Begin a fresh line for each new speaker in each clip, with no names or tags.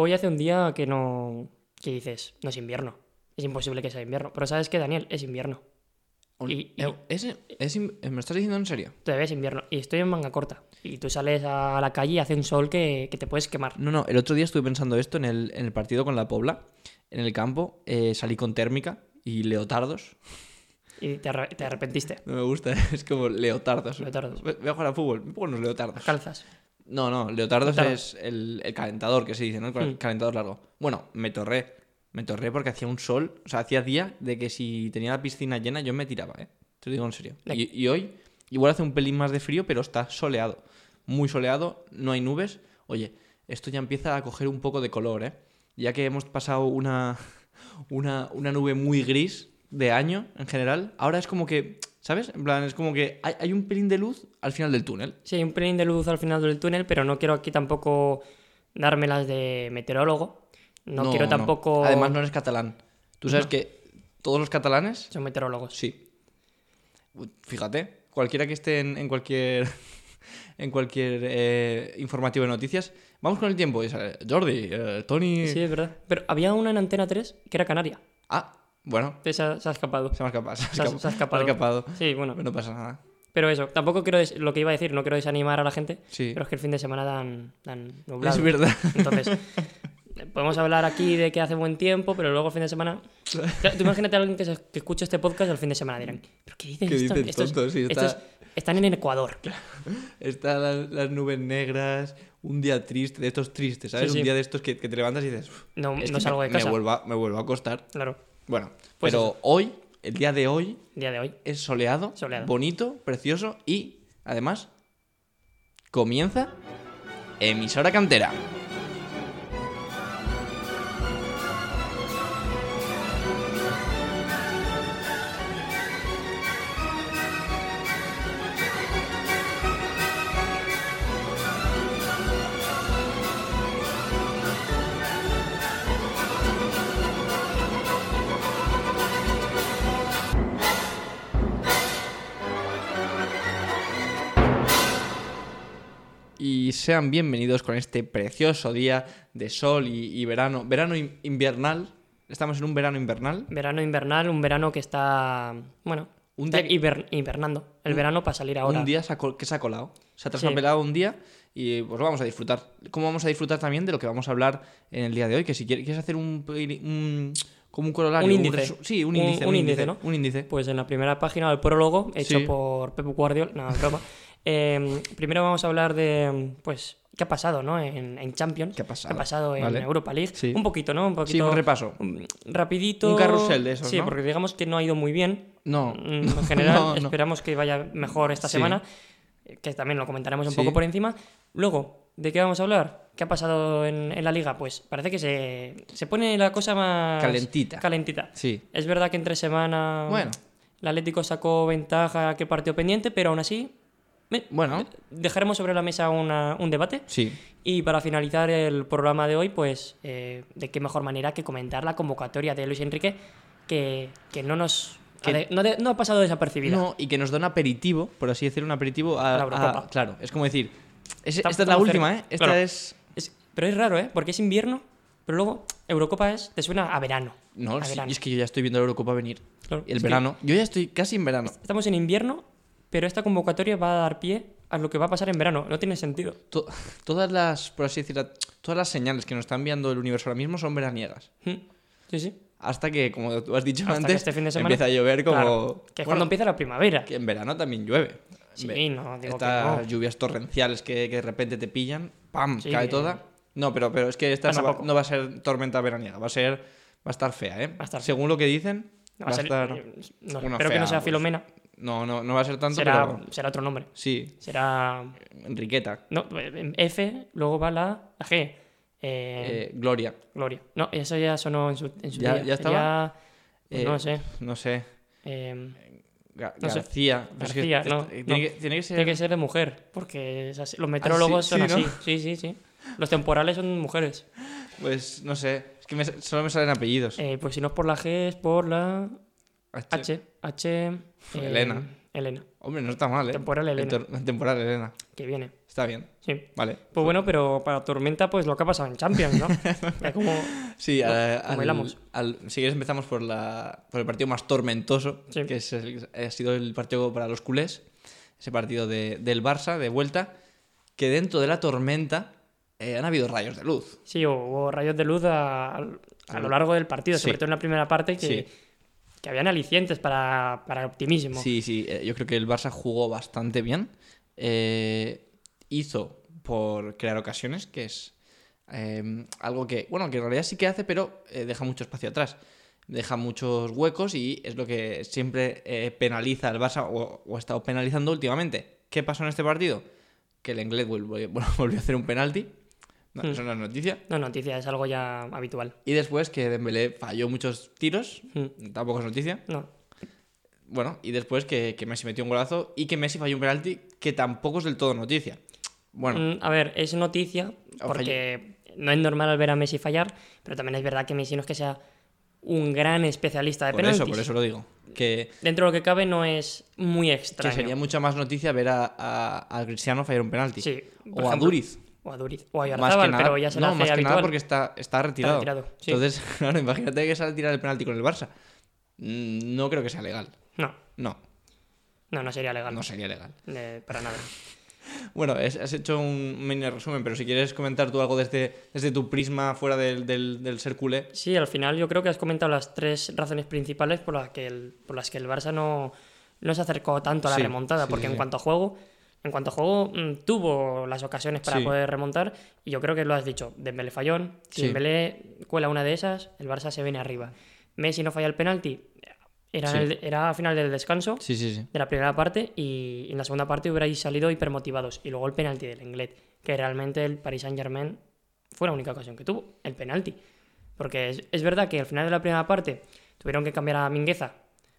hoy hace un día que no. que dices, no es invierno. Es imposible que sea invierno. Pero sabes que, Daniel, es invierno. Y- y-
¿es- es in- ¿Me estás diciendo en serio?
Todavía es invierno. Y estoy en manga corta. Y tú sales a la calle y hace un sol que, que te puedes quemar.
No, no, el otro día estuve pensando esto en el, en el partido con la Pobla, en el campo, eh, salí con térmica y leotardos.
Y te, arre- te arrepentiste.
No me gusta, es como leotardos.
Leotardos.
Voy a jugar al fútbol, me pongo unos leotardos.
Calzas.
No, no, leotardos
Leotardo.
es el, el calentador que se dice, ¿no? El
Hmm.
calentador largo. Bueno, me torré. Me torré porque hacía un sol, o sea, hacía día de que si tenía la piscina llena yo me tiraba, ¿eh? Te lo digo en serio. Y, y hoy, igual hace un pelín más de frío, pero está soleado. Muy soleado, no hay nubes. Oye, esto ya empieza a coger un poco de color, ¿eh? Ya que hemos pasado una, una, una nube muy gris de año en general, ahora es como que, ¿sabes? En plan, es como que hay, hay un pelín de luz al final del túnel.
Sí, hay un pelín de luz al final del túnel, pero no quiero aquí tampoco dármelas de meteorólogo. No, quiero tampoco.
Además, no eres catalán. Tú sabes que todos los catalanes,
Son meteorólogos.
sí. Fíjate, cualquiera que esté en, en cualquier en cualquier eh, informativo de noticias, vamos con el tiempo. Sale, Jordi, eh, Tony.
Sí, es verdad. Pero había una en Antena 3 que era canaria.
Ah, bueno,
Se ha, se ha escapado.
se me ha escapado. Se,
Se ha- se ha escapado.
escapado.
Sí, bueno.
No pasa nada.
Pero eso, tampoco quiero. Lo que iba a decir, no quiero desanimar a la gente.
Sí.
Pero es que el fin de semana dan, dan nublado.
Es verdad.
Entonces, podemos hablar aquí de que hace buen tiempo, pero luego el fin de semana. Tú imagínate a alguien que, se- que escuche este podcast el fin de semana dirán: ¿Pero qué dicen
¿Qué dicen
Estos-
tontos? Sí, está-
estos están en Ecuador.
Están las, las nubes negras, un día triste, de estos tristes, ¿sabes?
Sí, sí.
Un día de estos que, que te levantas y dices, "Uf,
No, no salgo
me,
de casa.
Me vuelvo, a, me vuelvo a acostar.
Claro,
Bueno,
Pues
pero hoy, el día de hoy,
día de hoy.
es soleado,
Soleado.
bonito, precioso y, además, comienza emisora cantera. Y sean bienvenidos con este precioso día de sol y, y verano. Verano in- invernal. Estamos en un verano invernal.
Verano invernal, un verano que está. Bueno,
Un
está
día-
hiber- invernando. El verano para salir ahora.
Un día se ha col- que se ha colado. Se ha
Sí.
traspapelado un día y pues lo vamos a disfrutar. ¿Cómo vamos a disfrutar también de lo que vamos a hablar en el día de hoy? Que si quieres, hacer un, un- como un corolario.
Un índice.
sí, un índice.
un índice, ¿no?
Un índice.
Pues en la primera página del prólogo, hecho
Sí.
por Pep Guardiola. No, es broma. Eh, primero vamos a hablar de. Pues. ¿Qué ha pasado, no? En, en Champions.
¿Qué ha pasado?
en
Vale.
Europa League?
Sí.
Un poquito, ¿no? Un poquito.
Sí, un repaso.
mm, Rapidito.
Un carrusel de esos,
Sí,
¿no?
porque digamos que no ha ido muy bien.
No.
Mm, En general,
No, no.
esperamos que vaya mejor esta
Sí.
semana, que también lo comentaremos un
Sí.
poco por encima. Luego, ¿de qué vamos a hablar? ¿Qué ha pasado en, en la liga? Pues parece que se, se pone la cosa más...
Calentita.
Calentita.
Sí.
Es verdad que entre semana
Bueno.
el Atlético sacó ventaja que partido pendiente, pero aún así
Bueno.
dejaremos sobre la mesa una- un debate.
Sí.
Y para finalizar el programa de hoy, pues eh, de qué mejor manera que comentar la convocatoria de Luis Enrique, que, que no nos...
Que-
de- no, de- no ha pasado desapercibida.
No, y que nos da un aperitivo, por así decirlo, un aperitivo a,
la
a- Claro, es como decir. es- esta es la última. ¿eh? Esta
Claro.
es.
Es- pero es raro, ¿eh? Porque es invierno, pero luego Eurocopa es, te suena a verano.
No,
a
sí,
verano.
y es que yo ya estoy viendo la Eurocopa venir.
Claro,
El verano. Yo ya estoy casi en verano.
Estamos en invierno, pero esta convocatoria va a dar pie a lo que va a pasar en verano. No tiene sentido.
To- todas las, por así decirlo, todas las señales que nos está enviando el universo ahora mismo son veraniegas.
Sí, sí.
Hasta que, como tú has dicho
Hasta que
antes,
este fin de semana-
empieza a llover como.
Claro, que es cuando empieza la primavera.
que en verano también llueve.
Sí, no, digo que
Estas
no.
lluvias torrenciales que, que de repente te pillan, ¡pam!
Sí,
cae
que-
toda. No, pero, pero es que esta no va,
poco.
no va a ser tormenta veraniega, va a ser. Va a estar fea, ¿eh?
Va a estar
Según lo que dicen,
No,
va a
ser-
estar.
eh, no, espero que no sea
pues.
Filomena.
No, no, no va a ser tanto,
Será,
pero.
será otro nombre.
Sí,
Será.
Enriqueta.
No, en F, luego va la, la G. Eh,
eh, Gloria.
Gloria. No, eso ya sonó en su, en su
¿Ya-
día.
ya estaba?
pues
Eh,
no sé.
No sé.
Eh,
Ga-
No sé.
García. Es que
García, no,
tiene,
no.
Que, tiene que ser.
tiene que ser de mujer, porque es así. los meteorólogos
sí,
son así. Sí, sí, sí. Los temporales son mujeres.
Pues no sé. Es que me- solo me salen apellidos.
Eh, pues si no es por la G, es por la
H.
H. H. eh,
Elena.
Elena,
Hombre, no está mal, ¿eh?
Temporal Elena.
Temporal Elena.
que viene.
Está bien.
Sí.
Vale.
Pues bueno, pero para Tormenta, pues lo que ha pasado en Champions, ¿no? Ya como...
Sí,
No,
a-
como
al, al- si quieres empezamos por, la, por el partido más tormentoso,
Sí.
que es el- ha sido el partido para los culés, ese partido de- del Barça de vuelta, que dentro de la tormenta eh, han habido rayos de luz.
Sí, hubo rayos de luz a, a lo largo del partido,
Sí.
sobre todo en la primera parte, que,
Sí.
Habían alicientes para, para el optimismo.
Sí, sí, eh, yo creo que el Barça jugó bastante bien. Eh, hizo por crear ocasiones, que es eh, algo que, bueno, que en realidad sí que hace, pero eh, deja mucho espacio atrás. Deja muchos huecos y es lo que siempre eh, penaliza al Barça o, o ha estado penalizando últimamente. ¿Qué pasó en este partido? Que el inglés volvió, volvió a hacer un penalti. No,
Hmm.
Eso no es noticia.
No, noticia, es algo ya habitual.
Y después que Dembélé falló muchos tiros.
Mm.
Tampoco es noticia.
No,
Bueno, y después que, que Messi metió un golazo y que Messi falló un penalti que tampoco es del todo noticia. Bueno,
Mm, a ver, es noticia porque no es normal ver a Messi fallar, pero también es verdad que Messi no es que sea un gran especialista de
por
penaltis.
eso, por eso lo digo. Que,
Dentro de lo que cabe no es muy
que
extraño.
sería mucha más noticia ver a, a, a Cristiano fallar un penalti.
Sí, por
o a Duriz.
O a Duriz. O a pero ya se
no,
la hace
más que
habitual.
nada porque está, está retirado.
retirado, sí.
Entonces, claro, imagínate que sale a tirar el penalti con el Barça. Mm, No creo que sea legal.
No,
No,
no, no sería legal.
no sería legal.
Eh, para nada.
Bueno, has hecho un mini resumen, pero si quieres comentar tú algo desde, desde tu prisma fuera del, del, del ser culé.
Sí, al final yo creo que has comentado las tres razones principales por las que el, por las que el Barça no, no se acercó tanto a la
Sí,
remontada,
sí,
porque
sí,
en cuanto a juego, en cuanto a juego mm, tuvo las ocasiones para
Sí.
poder remontar y yo creo que lo has dicho, Dembélé fallón, si
Sí.
Dembélé cuela una de esas, el Barça se viene arriba. Messi no falla el penalti, era,
Sí.
el- era a final del descanso de la primera parte y en la segunda parte hubierais salido hipermotivados. Y luego el penalti del Englet, que realmente el Paris Saint Germain fue la única ocasión que tuvo, el penalti. Porque es, es verdad que al final de la primera parte tuvieron que cambiar a Mingueza,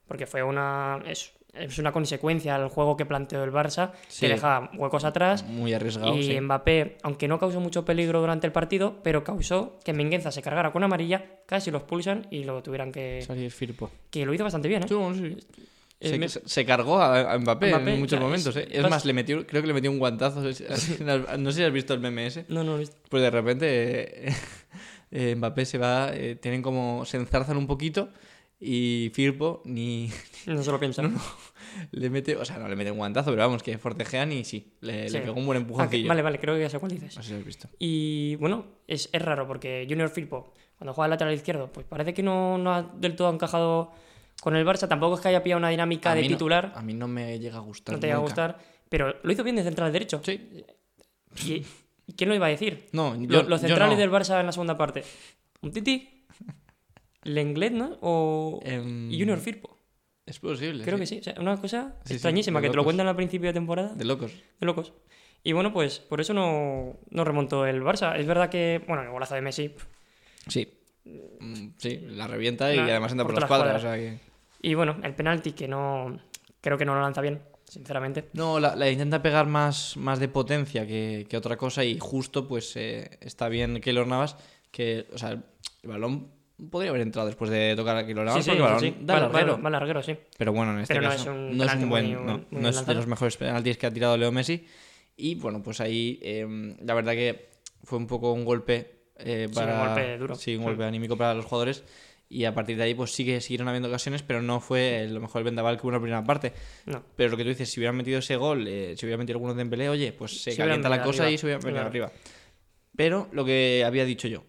porque fue una. Es, es una consecuencia al juego que planteó el Barça,
Sí.
que deja huecos atrás.
Muy arriesgado.
Y
sí.
Mbappé, aunque no causó mucho peligro durante el partido, pero causó que Mingueza se cargara con amarilla, casi lo expulsan y lo tuvieran que.
Salir Firpo.
Que lo hizo bastante bien, ¿eh?
Sí, bueno, sí.
Eh,
Se,
me-
se- se cargó a, Mbappé,
Mbappé,
en muchos
ya,
momentos,
es-
¿eh? Es más, le metió, creo que le metió un guantazo. No sé si has visto el meme ese.
No, no, lo he visto.
Pues de repente eh, eh, Mbappé se va, tienen como, se enzarzan un poquito y Firpo ni
no se lo piensa.
le mete, o sea, no le mete un guantazo, pero vamos, que forcejean y sí, le, le
Sí.
pegó un buen
Ah,
empujoncillo.
vale, vale, creo que ya sé cuál dices.
No sé si lo has visto.
Y bueno, es, es raro porque Junior Firpo, cuando juega lateral izquierdo, pues parece que no, no ha del todo encajado con el Barça. Tampoco es que haya pillado una dinámica
A
de
no-
titular,
a mí no me llega a gustar.
no te va a gustar, pero lo hizo bien de central derecho.
Sí.
¿Y, y quién lo iba a decir?
No, yo,
los
yo
centrales
no.
del Barça en la segunda parte. ¿Un Titi? ¿Lenglet, no? ¿O y Junior Firpo?
Es posible.
Creo
sí.
que sí. O sea, una cosa
Sí,
extrañísima que te lo cuentan al principio de temporada.
De locos.
De locos. Y bueno, pues por eso no, no remontó el Barça. Es verdad que, bueno, el golazo de Messi.
Sí. Mm, Sí, la revienta y además entra por
por
la
todas
escuadra.
las
O sea que...
Y bueno, el penalti que no. Creo que no lo lanza bien, sinceramente.
No, la, la intenta pegar más, más de potencia que, que otra cosa y justo pues eh, está bien Keylor Navas que, o sea, el, balón podría haber entrado después de tocar a Keylor Navas
sí, sí,
porque el balón
sí, sí.
da larguero.
larguero, sí.
Pero bueno, en este
Pero no
caso
es un
no es un buen,
muy-
no,
muy
no
bien
es de los mejores penaltis que ha tirado Leo Messi y bueno, pues ahí eh, la verdad que fue un poco un golpe eh,
Sí, un golpe duro.
sí, un
Mm.
golpe anímico para los jugadores y a partir de ahí pues sigue siguieron habiendo ocasiones, pero no fue lo mejor el vendaval que hubo en la primera parte.
No.
Pero lo que tú dices, si hubieran metido ese gol, eh, si hubieran metido algunos de Dembélé, oye, pues se calienta la cosa
arriba.
y se hubieran venido
Claro.
arriba. Pero lo que había dicho yo,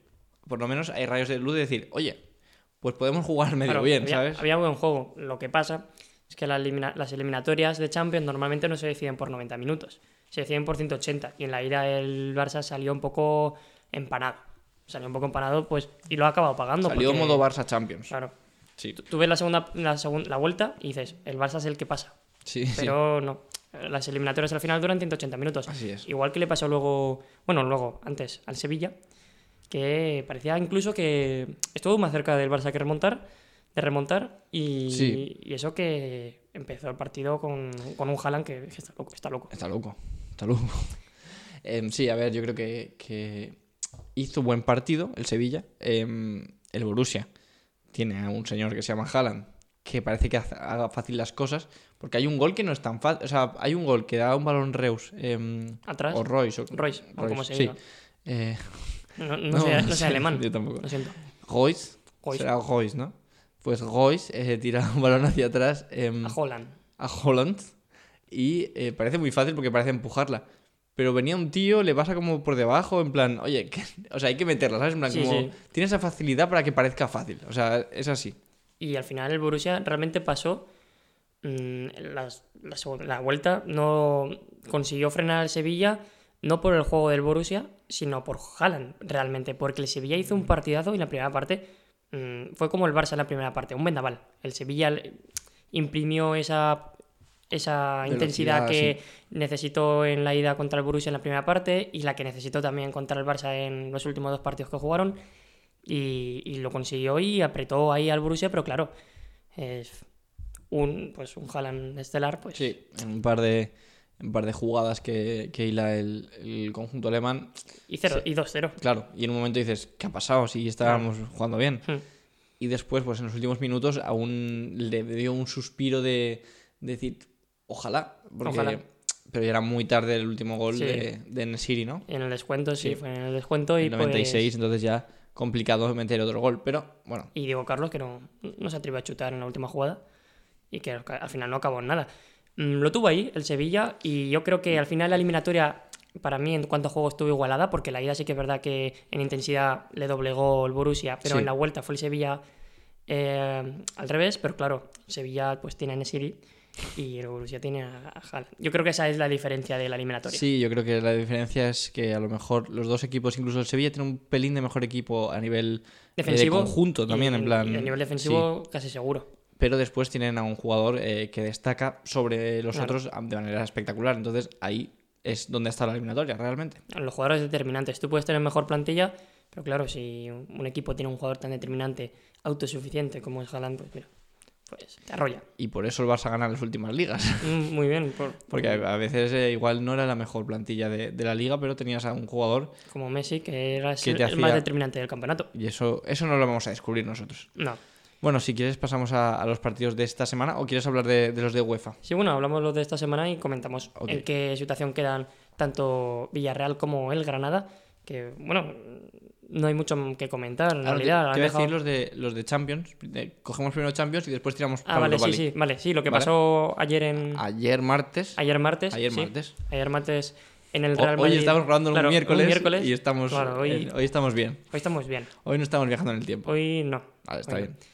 por lo menos hay rayos de luz de decir, oye, pues podemos jugar medio
Claro,
bien,
había,
¿sabes?
Había buen juego. Lo que pasa es que la elimina- las eliminatorias de Champions normalmente no se deciden por 90 minutos. Se deciden por 180. Y en la ida el Barça salió un poco empanado. Salió un poco empanado, pues, y lo ha acabado pagando.
Salió
porque-
modo Barça Champions.
Claro.
Sí,
Tú, tú ves la segunda, la la vuelta y dices, el Barça es el que pasa.
sí, sí.
Pero no. Las eliminatorias al final duran 180 minutos.
Así es.
Igual que le pasó luego, bueno, luego, antes, al Sevilla, que parecía incluso que estuvo más cerca del Barça que remontar, de remontar, y,
Sí.
y eso que empezó el partido con, con un Haaland que, que está loco, está loco.
Está loco, está loco. Em, sí, a ver, yo creo que, que hizo buen partido el Sevilla. Em, el Borussia tiene a un señor que se llama Haaland, que parece que haga fácil las cosas, porque hay un gol que no es tan fácil. O sea, hay un gol que da un balón Reus em,
Atrás.
o Royce. O,
Royce, o como se
sí.
diga.
Eh,
No, no sé, no sé alemán.
Yo tampoco.
Lo siento.
Royce, será Royce, ¿no? Pues Royce eh, tira un balón hacia atrás em,
A Holland.
a Holland y eh, parece muy fácil porque parece empujarla. Pero venía un tío, le pasa como por debajo, en plan, oye, o sea, hay que meterla, ¿sabes? En plan,
Sí,
como,
sí.
tiene esa facilidad para que parezca fácil. O sea, es así.
Y al final el Borussia realmente pasó mm, las- la vuelta, no consiguió frenar al Sevilla, no por el juego del Borussia, sino por Haaland, realmente, porque el Sevilla hizo un partidazo y la primera parte mm, fue como el Barça en la primera parte, un vendaval. El Sevilla le- imprimió esa, esa intensidad que necesitó en la ida contra el Borussia en la primera parte y la que necesitó también contra el Barça en los últimos dos partidos que jugaron. Y, y lo consiguió y apretó ahí al Borussia, pero claro, es un, pues un Haaland estelar, pues
Sí, en un par de, un par de jugadas que, que hila el, el conjunto alemán,
y, cero,
Sí.
y 2-0.
claro, y en un momento dices, ¿qué ha pasado? Si estábamos jugando bien.
Hmm.
Y después, pues en los últimos minutos, aún le dio un suspiro de, de decir, ojalá, porque...
Ojalá.
Pero ya era muy tarde el último gol
Sí.
de, de Nesiri, ¿no?
En el descuento, sí,
Sí.
fue en el descuento y
el 96,
pues-
entonces ya complicado meter otro gol. Pero bueno,
y Diego Carlos que no, no se atrevió a chutar en la última jugada y que al final no acabó en nada. Mm, Lo tuvo ahí el Sevilla y yo creo que al final la eliminatoria para mí en cuanto a juego estuvo igualada porque la ida sí que es verdad que en intensidad le doblegó el Borussia, pero
Sí.
en la vuelta fue el Sevilla eh, al revés, pero claro, Sevilla pues tiene a Nesiri y el Borussia tiene a Haaland. Yo creo que esa es la diferencia de la eliminatoria.
sí, yo creo que la diferencia es que a lo mejor los dos equipos, incluso el Sevilla, tiene un pelín de mejor equipo a nivel eh,
Defensivo
de conjunto también,
y-
en plan.
y a nivel defensivo casi seguro.
Pero después tienen a un jugador eh, que destaca sobre los
Claro.
otros de manera espectacular. Entonces ahí es donde está la eliminatoria realmente.
Los jugadores determinantes. Tú puedes tener mejor plantilla, pero claro, si un equipo tiene un jugador tan determinante, autosuficiente como es Haaland, pues mira, pues te arrolla.
Y por eso el Barça gana las últimas ligas.
Mm, Muy bien, por-
Porque a veces eh, igual no era la mejor plantilla de, de la liga, pero tenías a un jugador
como Messi, que era el, más determinante del campeonato.
y eso, eso no lo vamos a descubrir nosotros.
No.
Bueno, si quieres pasamos a, a los partidos de esta semana o quieres hablar de, de los de UEFA.
Sí, bueno, hablamos los de esta semana y comentamos en qué situación quedan tanto Villarreal como el Granada, que bueno, no hay mucho que comentar en realidad.
te,
han
voy a
dejado-
decir los de, los de Champions. Cogemos primero Champions y después tiramos
Ah, vale, sí, sí, vale, sí, lo que
¿Vale?
pasó ayer en...
Ayer martes.
Ayer martes.
Ayer
sí.
martes.
Ayer martes en el Real
hoy
Madrid.
estamos grabando
Claro,
un, miércoles
miércoles
y estamos,
Claro, hoy,
hoy estamos bien.
hoy estamos bien.
Hoy no estamos viajando en el tiempo.
Hoy no.
Vale, está
Hoy
bien.
no.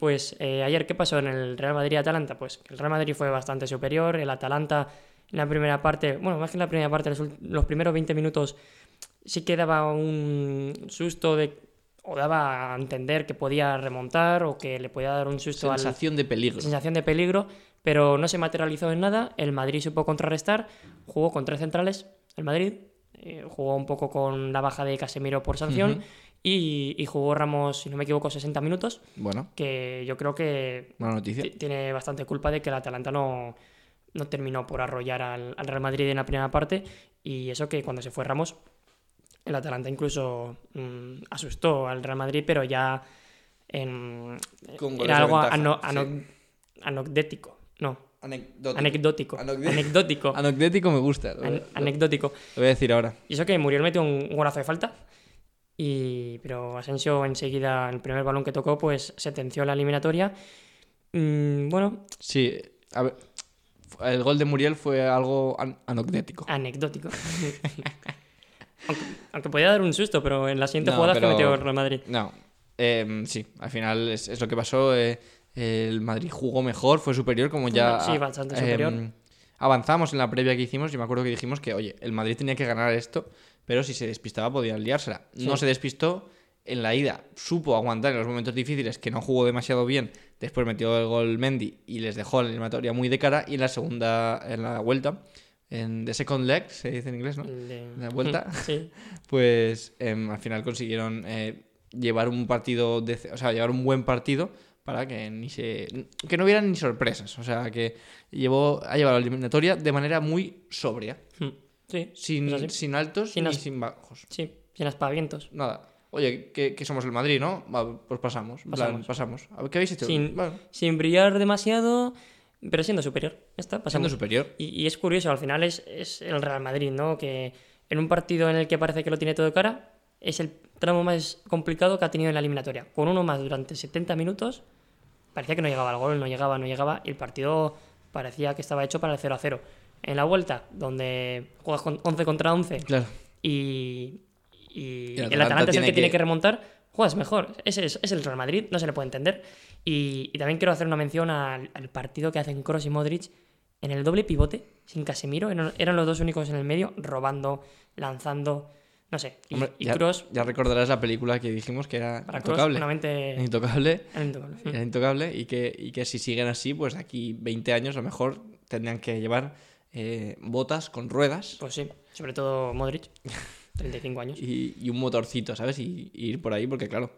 Pues eh, ayer, ¿qué pasó en el Real Madrid-Atalanta? Pues el Real Madrid fue bastante superior. El Atalanta en la primera parte, bueno, más que en la primera parte, los, primeros 20 minutos sí que daba un susto de, o daba a entender que podía remontar o que le podía dar un susto al,
Sensación de peligro.
sensación de peligro, pero no se materializó en nada. El Madrid supo contrarrestar, jugó con tres centrales, el Madrid, eh, jugó un poco con la baja de Casemiro por sanción. Y, y jugó Ramos, si no me equivoco, 60 minutos,
Bueno,
que yo creo que
buena noticia.
ti- tiene bastante culpa de que el Atalanta no, no terminó por arrollar al, al Real Madrid en la primera parte y eso que cuando se fue Ramos, el Atalanta incluso mm, asustó al Real Madrid, pero ya en,
Con goles
era algo anecdótico, no,
Anecdótico.
anecdótico, anecdótico,
Anecdótico me gusta.
An-
lo-
anecdótico.
lo voy a decir ahora.
Y eso que Muriel metió un, un golazo de falta. Y, pero Asensio enseguida, el primer balón que tocó, pues sentenció la eliminatoria. Mm, bueno,
Sí, a ver. El gol de Muriel fue algo an- anecdótico.
anecdótico. aunque, aunque podía dar un susto, pero en la siguiente
No,
jugada
pero-
que metió el Real Madrid.
No, em, sí, al final es, es lo que pasó. eh, el Madrid jugó mejor, fue superior, como ya.
Sí, bastante superior.
em, avanzamos en la previa que hicimos. Yo me acuerdo que dijimos que, oye, el Madrid tenía que ganar esto, pero si se despistaba podían liársela. No se despistó. En la ida supo aguantar en los momentos difíciles, que no jugó demasiado bien. Después metió el gol Mendy y les dejó la eliminatoria muy de cara. Y en la segunda, en la vuelta, en the second leg, se dice en inglés, ¿no?
De-
¿La vuelta?
Sí.
pues em, al final consiguieron eh, llevar un partido, dece- o sea, llevar un buen partido para que ni se que no hubiera ni sorpresas, o sea, que llevó ha llevado la eliminatoria de manera muy sobria,
Mm, Sí,
sin, altos
Sin
ni sin bajos,
sí, sin aspavientos.
nada. Oye, que, que somos el Madrid, ¿no? Va, pues pasamos. Plan,
Pasamos.
pasamos. A ver, ¿Qué habéis hecho?
Sin-
Bueno,
Sin brillar demasiado, pero siendo superior. Está,
siendo
pasamos.
superior.
Y, y es curioso, al final es, es el Real Madrid, ¿no? Que en un partido en el que parece que lo tiene todo cara, es el tramo más complicado que ha tenido en la eliminatoria. Con uno más durante 70 minutos, parecía que no llegaba al gol, no llegaba, no llegaba, y el partido parecía que estaba hecho para el 0 a 0. En la vuelta, donde juegas con 11 contra 11
Claro.
y, y
el
el
Atalanta
es el
tiene
que tiene
que-
que remontar, juegas mejor. Ese es, es el Real Madrid, no se le puede entender. Y, y también quiero hacer una mención al, al partido que hacen Kroos y Modric en el doble pivote, sin Casemiro. Eran, eran los dos únicos en el medio, robando, lanzando, no sé. Y,
Hombre,
y
ya,
Kroos,
ya recordarás la película que dijimos que era
para
intocable.
mente...
Intocable.
era intocable.
Era intocable y que, y que si siguen así, pues aquí 20 años a lo mejor tendrían que llevar eh, botas con ruedas
Pues sí, sobre todo Modric, 35 años.
y, y un motorcito, ¿sabes? Y, y ir por ahí porque, claro,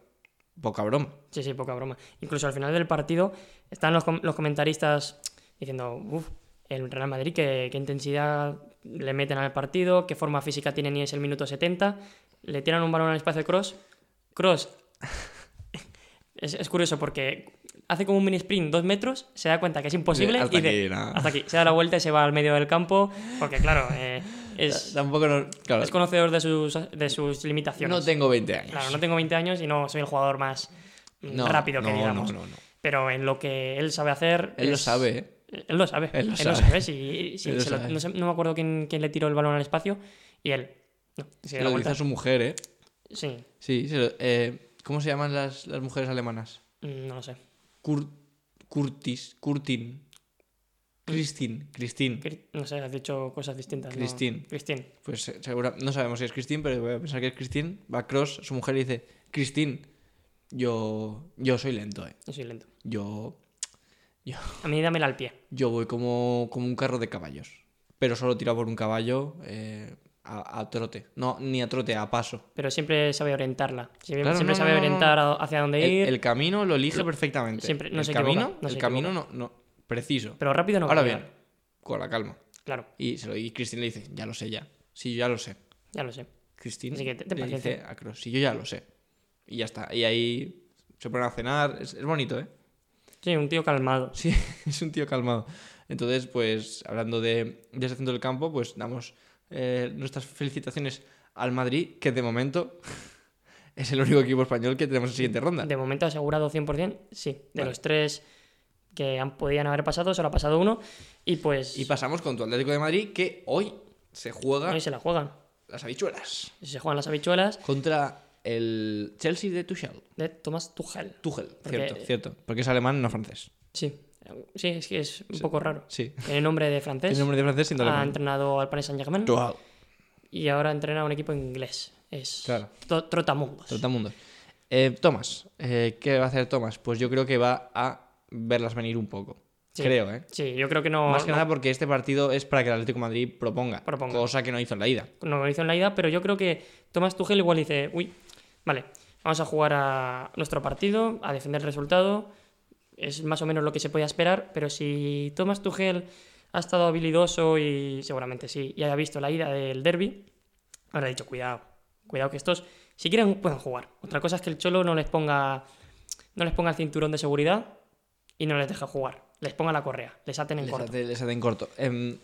poca broma.
Sí, sí, poca broma. Incluso al final del partido están los, com- los comentaristas diciendo, uff, el Real Madrid, qué, qué intensidad le meten al partido, qué forma física tienen y es el minuto 70. Le tiran un balón al espacio de Cross. Cross es, es curioso porque hace como un mini sprint dos metros, se da cuenta que es imposible
Hasta
y dice,
aquí,
hasta aquí. Se da la vuelta y se va al medio del campo porque, claro, eh, es,
Tampoco no, claro,
es conocedor de sus, de sus limitaciones.
no tengo 20 años.
Claro, no tengo 20 años y no soy el jugador más mm,
No,
rápido que digamos.
No, no, no.
Pero en lo que él sabe hacer.
Él lo sabe, ¿eh?
Él lo sabe.
Él lo
Él
sabe.
lo sabe. sí, sí,
Él lo
se lo-
sabe.
no, sé- no me acuerdo quién, quién le tiró el balón al espacio. Y él. No, se
lo dice a su mujer, ¿eh?
Sí,
Sí, se eh, ¿cómo se llaman las, las mujeres alemanas?
mm, no lo sé.
Curtis, Curtin, Christine, Christine.
No sé, has dicho cosas distintas. ¿no?
Christine.
Christine.
Pues eh, segura, no sabemos si es Christine, pero voy a pensar que es Christine. Va Cross, su mujer, y dice: Christine, yo, yo soy lento, ¿eh?
Yo soy lento.
Yo,
A mí dámela al pie.
yo voy como, como un carro de caballos. Pero solo tirado por un caballo eh, a, a trote. No, ni a trote, a paso.
Pero siempre sabe orientarla. Siempre,
Claro,
siempre
no,
sabe
no, no, no.
orientar hacia dónde ir.
el camino lo elige perfectamente.
siempre- no
el
se
camino,
equivoca, no
el
se
camino no, no, preciso.
Pero rápido no
Ahora bien,
llegar.
con la calma.
Claro,
Y, se lo, y Christine le dice, ya lo sé ya. Sí, yo ya lo sé.
ya lo sé.
Christine
Así que
le dice a Cross, sí, yo ya lo sé. Y ya está. Y ahí se ponen a cenar. Es, es bonito, ¿eh?
Sí, un tío calmado.
Sí, es un tío calmado. Entonces, pues, hablando de, de ese centro del campo, pues damos eh, nuestras felicitaciones al Madrid, que de momento es el único equipo español que tenemos en siguiente ronda.
De momento asegurado 100%, sí. De
Vale.
los tres que han, podían haber pasado, solo ha pasado uno. Y pues
Y pasamos con tu Atlético de Madrid, que hoy se juega
hoy se la juegan.
las habichuelas
Se juegan las habichuelas
contra el Chelsea de Tuchel.
de Thomas Tuchel.
Tuchel,
Porque-
cierto, cierto. Porque es alemán, no francés.
Sí, sí, es que es un poco raro.
Sí.
Tiene nombre de francés.
Tiene nombre de francés
ha entrenado al Paris Saint-Germain y ahora entrena a un equipo inglés. Es
Claro.
trotamundos.
Trotamundos. Eh, Tomás, eh, ¿qué va a hacer Tomás? Pues yo creo que va a verlas venir un poco.
Sí.
Creo, ¿eh?
Sí, yo creo que no,
Más que
no-
nada porque este partido es para que el Atlético de Madrid proponga,
Proponga.
cosa que no hizo en la ida.
no lo hizo en la ida, pero yo creo que Thomas Tuchel igual dice, uy, vale, vamos a jugar a nuestro partido, a defender el resultado, es más o menos lo que se podía esperar, pero si Thomas Tuchel ha estado habilidoso y seguramente sí, y haya visto la ida del derby, habrá dicho, cuidado, cuidado que estos, si quieren, pueden jugar. Otra cosa es que el Cholo no les ponga, no les ponga el cinturón de seguridad y no les deje jugar, les ponga la correa, les aten en
Les
corto.
hace, les hace en corto. Em,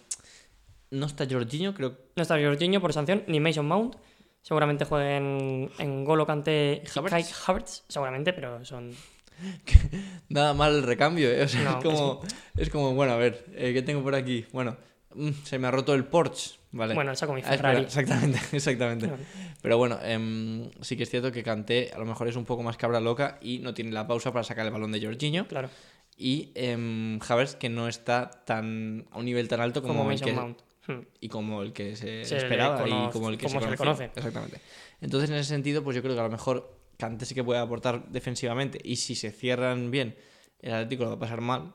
no está Jorginho, creo
No está Jorginho por sanción, ni Mason Mount. Seguramente jueguen en Golo Kanté y
Havertz,
seguramente, pero son...
Nada mal el recambio, ¿eh? O sea,
No,
es, como, es como, bueno, a ver, eh, ¿qué tengo por aquí? Bueno, mm, se me ha roto el Porsche, ¿vale?
Bueno, saco mi
Ah,
Ferrari.
exactamente, exactamente.
Vale.
Pero bueno, em, sí que es cierto que Kanté a lo mejor es un poco más cabra loca y no tiene la pausa para sacar el balón de Jorginho.
Claro,
Y em, Havertz que no está tan a un nivel tan alto como,
como
el
Mason
que,
Mount. Hmm.
y como el que se, esperaba y como el que
como
se,
conoce.
Exactamente. Entonces, en ese sentido, pues yo creo que a lo mejor Kanté sí que puede aportar defensivamente y si se cierran bien, el Atlético lo va a pasar mal.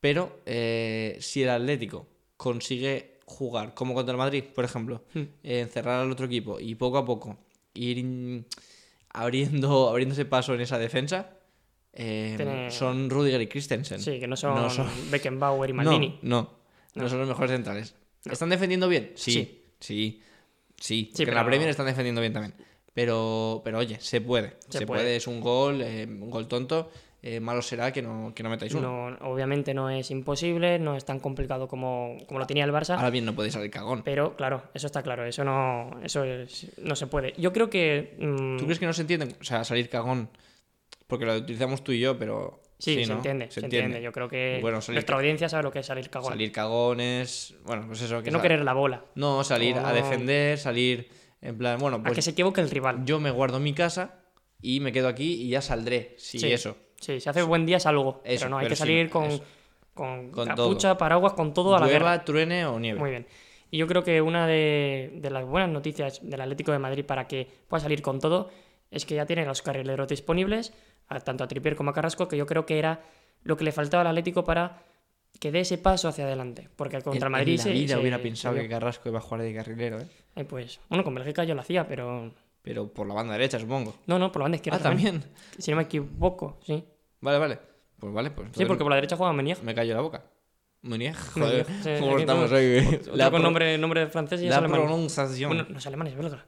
Pero eh, si el Atlético consigue jugar como contra el Madrid, por ejemplo,
Hmm.
eh, encerrar al otro equipo y poco a poco ir abriendo, abriéndose paso en esa defensa, eh,
Tiene-
son Rudiger y Christensen.
Sí, que no son,
No son-
Beckenbauer y Maldini.
no, no,
No.
son los mejores centrales.
No.
¿Están defendiendo bien? Sí,
Sí.
sí, sí.
Sí,
que en la Premier están defendiendo bien también. Pero, pero oye, se puede. Se,
Se
puede.
puede.
es un gol, eh, un gol tonto. eh, malo será que no, que no metáis uno.
No, obviamente no es imposible, no es tan complicado como, como lo tenía el Barça.
Ahora bien, no podéis salir cagón.
Pero claro, eso está claro, eso no, eso es- no se puede. Yo creo que. mm,
¿Tú crees que no se entiende? O sea, salir cagón. Porque lo utilizamos tú y yo, pero.
sí, se,
¿no?
entiende, se, entiende. Yo creo que
Bueno,
nuestra
ca-
audiencia sabe lo que es salir cagón.
Salir cagones. Bueno, pues eso.
que no querer la bola.
No, salir
No.
a defender, salir en plan, bueno,
a
pues
que se equivoque el rival.
yo me guardo mi casa y me quedo aquí y ya saldré. Sí,
Sí.
eso.
Sí, si hace buen día salgo.
Eso,
pero no, hay
pero
que
sí,
salir con, con,
Con
capucha, paraguas, con todo a la guerra.
Truene o nieve.
Muy bien. Y yo creo que una de, de las buenas noticias del Atlético de Madrid para que pueda salir con todo es que ya tiene los carrileros disponibles, a- tanto a Trippier como a Carrasco, que yo creo que era lo que le faltaba al Atlético para que dé ese paso hacia adelante. Porque contra el Madrid
en la
se-
vida
se-
hubiera
se
pensado que Carrasco iba a jugar de carrilero, ¿eh?
Eh, pues, bueno, con Bélgica yo lo hacía, pero.
Pero por la banda derecha, supongo.
No, no, por la banda izquierda.
Ah, también.
Si no me equivoco, sí.
Vale, vale. Pues vale, pues
Sí, porque por la derecha juega Menier.
me callo la boca. Meunier, joder,
sí,
¿cómo
aquí
estamos hoy? La,
con nombre, nombre francés y es
la
alemán.
pronunciación.
Bueno, no es alemán, es belga.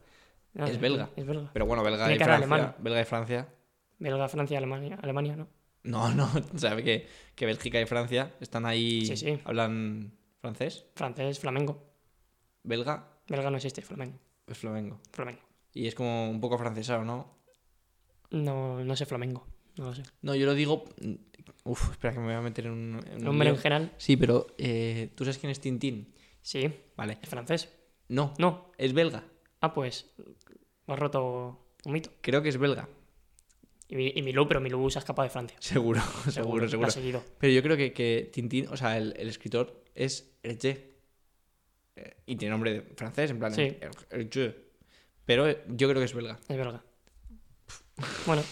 Ah,
Es belga.
Es belga.
Pero bueno, belga
Tiene
y Francia.
alemana.
Belga y Francia.
Belga, Francia, Alemania, Alemania, ¿no?
No, no, sabe que, que Bélgica y Francia están ahí.
Sí, sí.
Hablan francés,
Francés, flamengo.
belga,
Belga no existe, flamengo.
es flamengo.
Flamengo.
Y es como un poco francesado, ¿no?
No, no sé flamengo. No lo sé.
No, yo lo digo. Uf, espera que me voy a meter en un. en un
general,
Sí, pero eh, ¿tú sabes quién es Tintín?
sí.
Vale.
Es francés.
No,
No.
es belga.
Ah, pues. Has roto un mito.
Creo que es belga.
Y, y Milú, pero Milú se ha escapado de Francia.
Seguro, seguro, seguro.
ha seguido.
Pero yo creo que, que Tintín, o sea, el, el escritor es Hergé. Eh, Y tiene nombre de francés, en plan.
Sí.
Her- Hergé. Pero eh, yo creo que es belga.
Es belga. Bueno,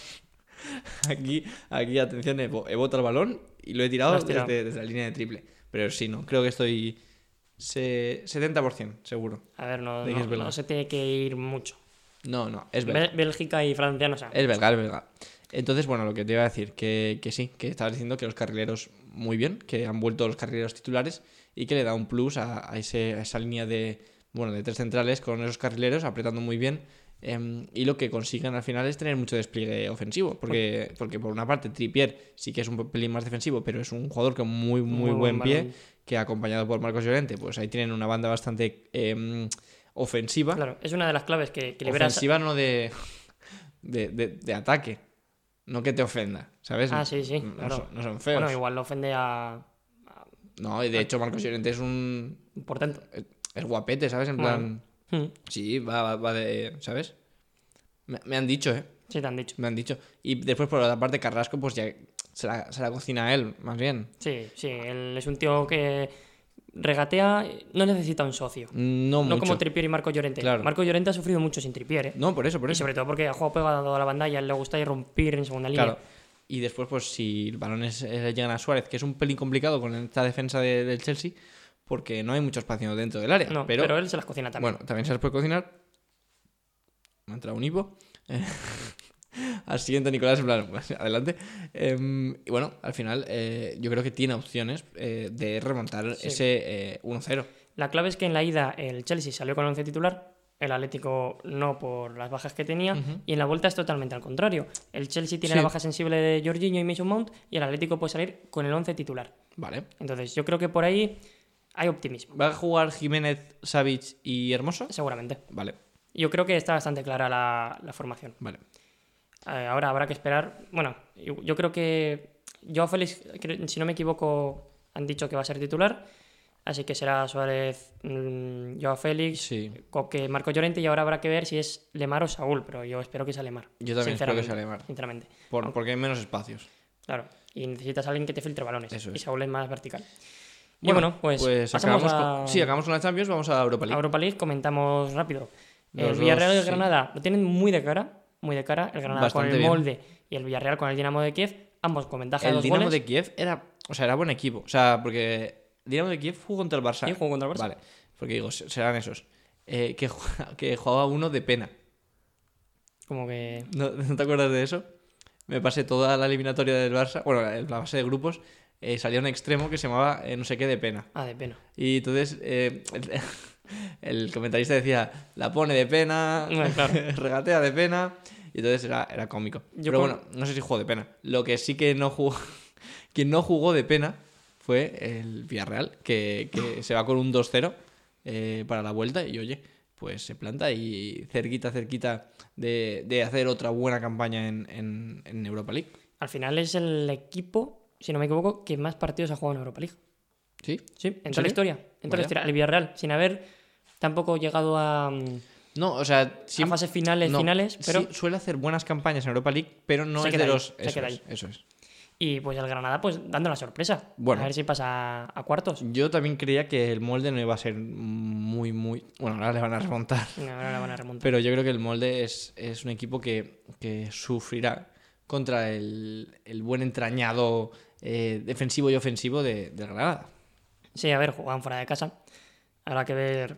Aquí, aquí atención, he, he botado el balón y lo he tirado,
Lo has tirado.
Desde, desde la línea de triple. Pero sí, no, creo que estoy se- 70% seguro.
a ver, no, se tiene que ir mucho.
No, no, es belga.
Bel- Bélgica y Francia no saben.
Es belga, es belga. Entonces, bueno, lo que te iba a decir, que, que sí, que estabas diciendo que los carrileros muy bien, que han vuelto los carrileros titulares y que le da un plus a, a ese- a esa línea de, bueno, de tres centrales con esos carrileros apretando muy bien. em, y lo que consigan al final es tener mucho despliegue ofensivo, porque, porque por una parte Trippier sí que es un pelín más defensivo, pero es un jugador con muy, muy, buen pie, que acompañado por Marcos Llorente, pues ahí tienen una banda bastante em, ofensiva.
Claro, es una de las claves que, que liberas.
Ofensiva no de, de, de- de ataque. No que te ofenda, ¿sabes?
Ah, sí, sí,
No,
claro.
son, no son feos.
Bueno, igual lo ofende a.
No, y de hecho Marcos Llorente es un...
Por tanto.
Es guapete, ¿sabes? En plan...
Hmm,
Sí, va, va, va de... ¿Sabes? Me, me han dicho, ¿eh?
Sí, te han dicho.
Me han dicho. Y después por la parte Carrasco, pues ya se la, se la cocina él, más bien.
Sí, sí, él es un tío que regatea, no necesita un socio.
No,
No como Trippier y Marco Llorente.
Claro.
Marco Llorente ha sufrido mucho sin Trippier, ¿eh?
No, por eso, por
Y
eso.
sobre todo porque ha jugado pegado a la banda y a él le gusta irrumpir en segunda línea.
Claro. Y después, pues si balones eh, llegan a Suárez, que es un pelín complicado con esta defensa de- del Chelsea, porque no hay mucho espacio dentro del área.
No,
pero,
pero, él se las cocina también.
bueno, también se las puede cocinar. Me ha entrado un hipo. Eh, al siguiente, Nicolás, en plan, pues, adelante. Em, y bueno, al final, eh, yo creo que tiene opciones eh, de remontar
Sí.
ese eh, 1-0.
La clave es que en la ida el Chelsea salió con el 11 titular, el Atlético no por las bajas que tenía, y en la vuelta es totalmente al contrario. El Chelsea tiene
Sí.
la baja sensible de Jorginho y Mason Mount, y el Atlético puede salir con el 11 titular.
Vale.
Entonces, yo creo que por ahí hay optimismo,
¿Va a jugar Jiménez, Savic y Hermoso?
seguramente.
Vale,
Yo creo que está bastante clara la, la formación.
vale.
Eh, ahora habrá que esperar. Bueno, yo yo creo que Joao Félix, si no me equivoco, han dicho que va a ser titular. Así que será Suárez, mm, Joao Félix,
Sí.
Coque, Marco Llorente y ahora habrá que ver si es Lemar o Saúl, pero yo espero que sea Lemar.
Yo también espero que sea Lemar.
Sinceramente,
Por- porque hay menos espacios.
claro. Y necesitas a alguien que te filtre balones.
Eso
Y
es.
Saúl es más vertical. Y bueno, pues, pasamos
acabamos
a,
con, sí, acabamos con la Champions, vamos a Europa
a
League.
Europa League. Comentamos rápido.
Los
el Villarreal y
dos,
el
sí.
Granada lo tienen muy de cara. Muy de cara. El Granada
Bastante
con el
bien.
molde y el Villarreal con el Dinamo de Kiev. Ambos con ventaja de
El
dos
Dinamo
goles.
de Kiev era, o sea, era buen equipo. O sea, porque el Dinamo de Kiev jugó contra el Barça.
Sí, jugó contra el Barça.
Vale, porque digo, se- serán esos. Eh, que, que jugaba uno de pena.
Como que.
¿No, no te acuerdas de eso? Me pasé toda la eliminatoria del Barça, bueno, la, la base de grupos, eh, salía un extremo que se llamaba eh, no sé qué de pena.
Ah, de pena.
Y entonces, eh, el comentarista decía, la pone de pena,
claro.
regatea de pena, y entonces era, era cómico.
Yo
Pero bueno, no sé si jugó de pena. Lo que sí que no jugó, quien no jugó de pena fue el Villarreal, que, que se va con un 2-0 eh, para la vuelta y oye, pues se planta y cerquita, cerquita de, de hacer otra buena campaña en, en- en Europa League.
Al final es el equipo, si no me equivoco, que más partidos ha jugado en Europa League.
¿Sí?
Sí, en toda la historia. En toda la historia. El Villarreal, sin haber tampoco llegado a, mm,
No, o sea,
a fases finales,
no,
finales, pero...
sí, suele hacer buenas campañas en Europa League, pero no
Se
es de
ahí,
los.
se
Eso
queda
es,
ahí.
eso es.
Y pues el Granada, pues dando la sorpresa.
Bueno.
A ver si pasa a cuartos.
Yo también creía que el molde no iba a ser muy, muy. Bueno, ahora le van a remontar.
Ahora la van a remontar.
Pero yo creo que el molde es, es un equipo que, que sufrirá contra el, el buen entrañado eh, defensivo y ofensivo de, Granada.
Sí, a ver, jugaban fuera de casa. Habrá que ver.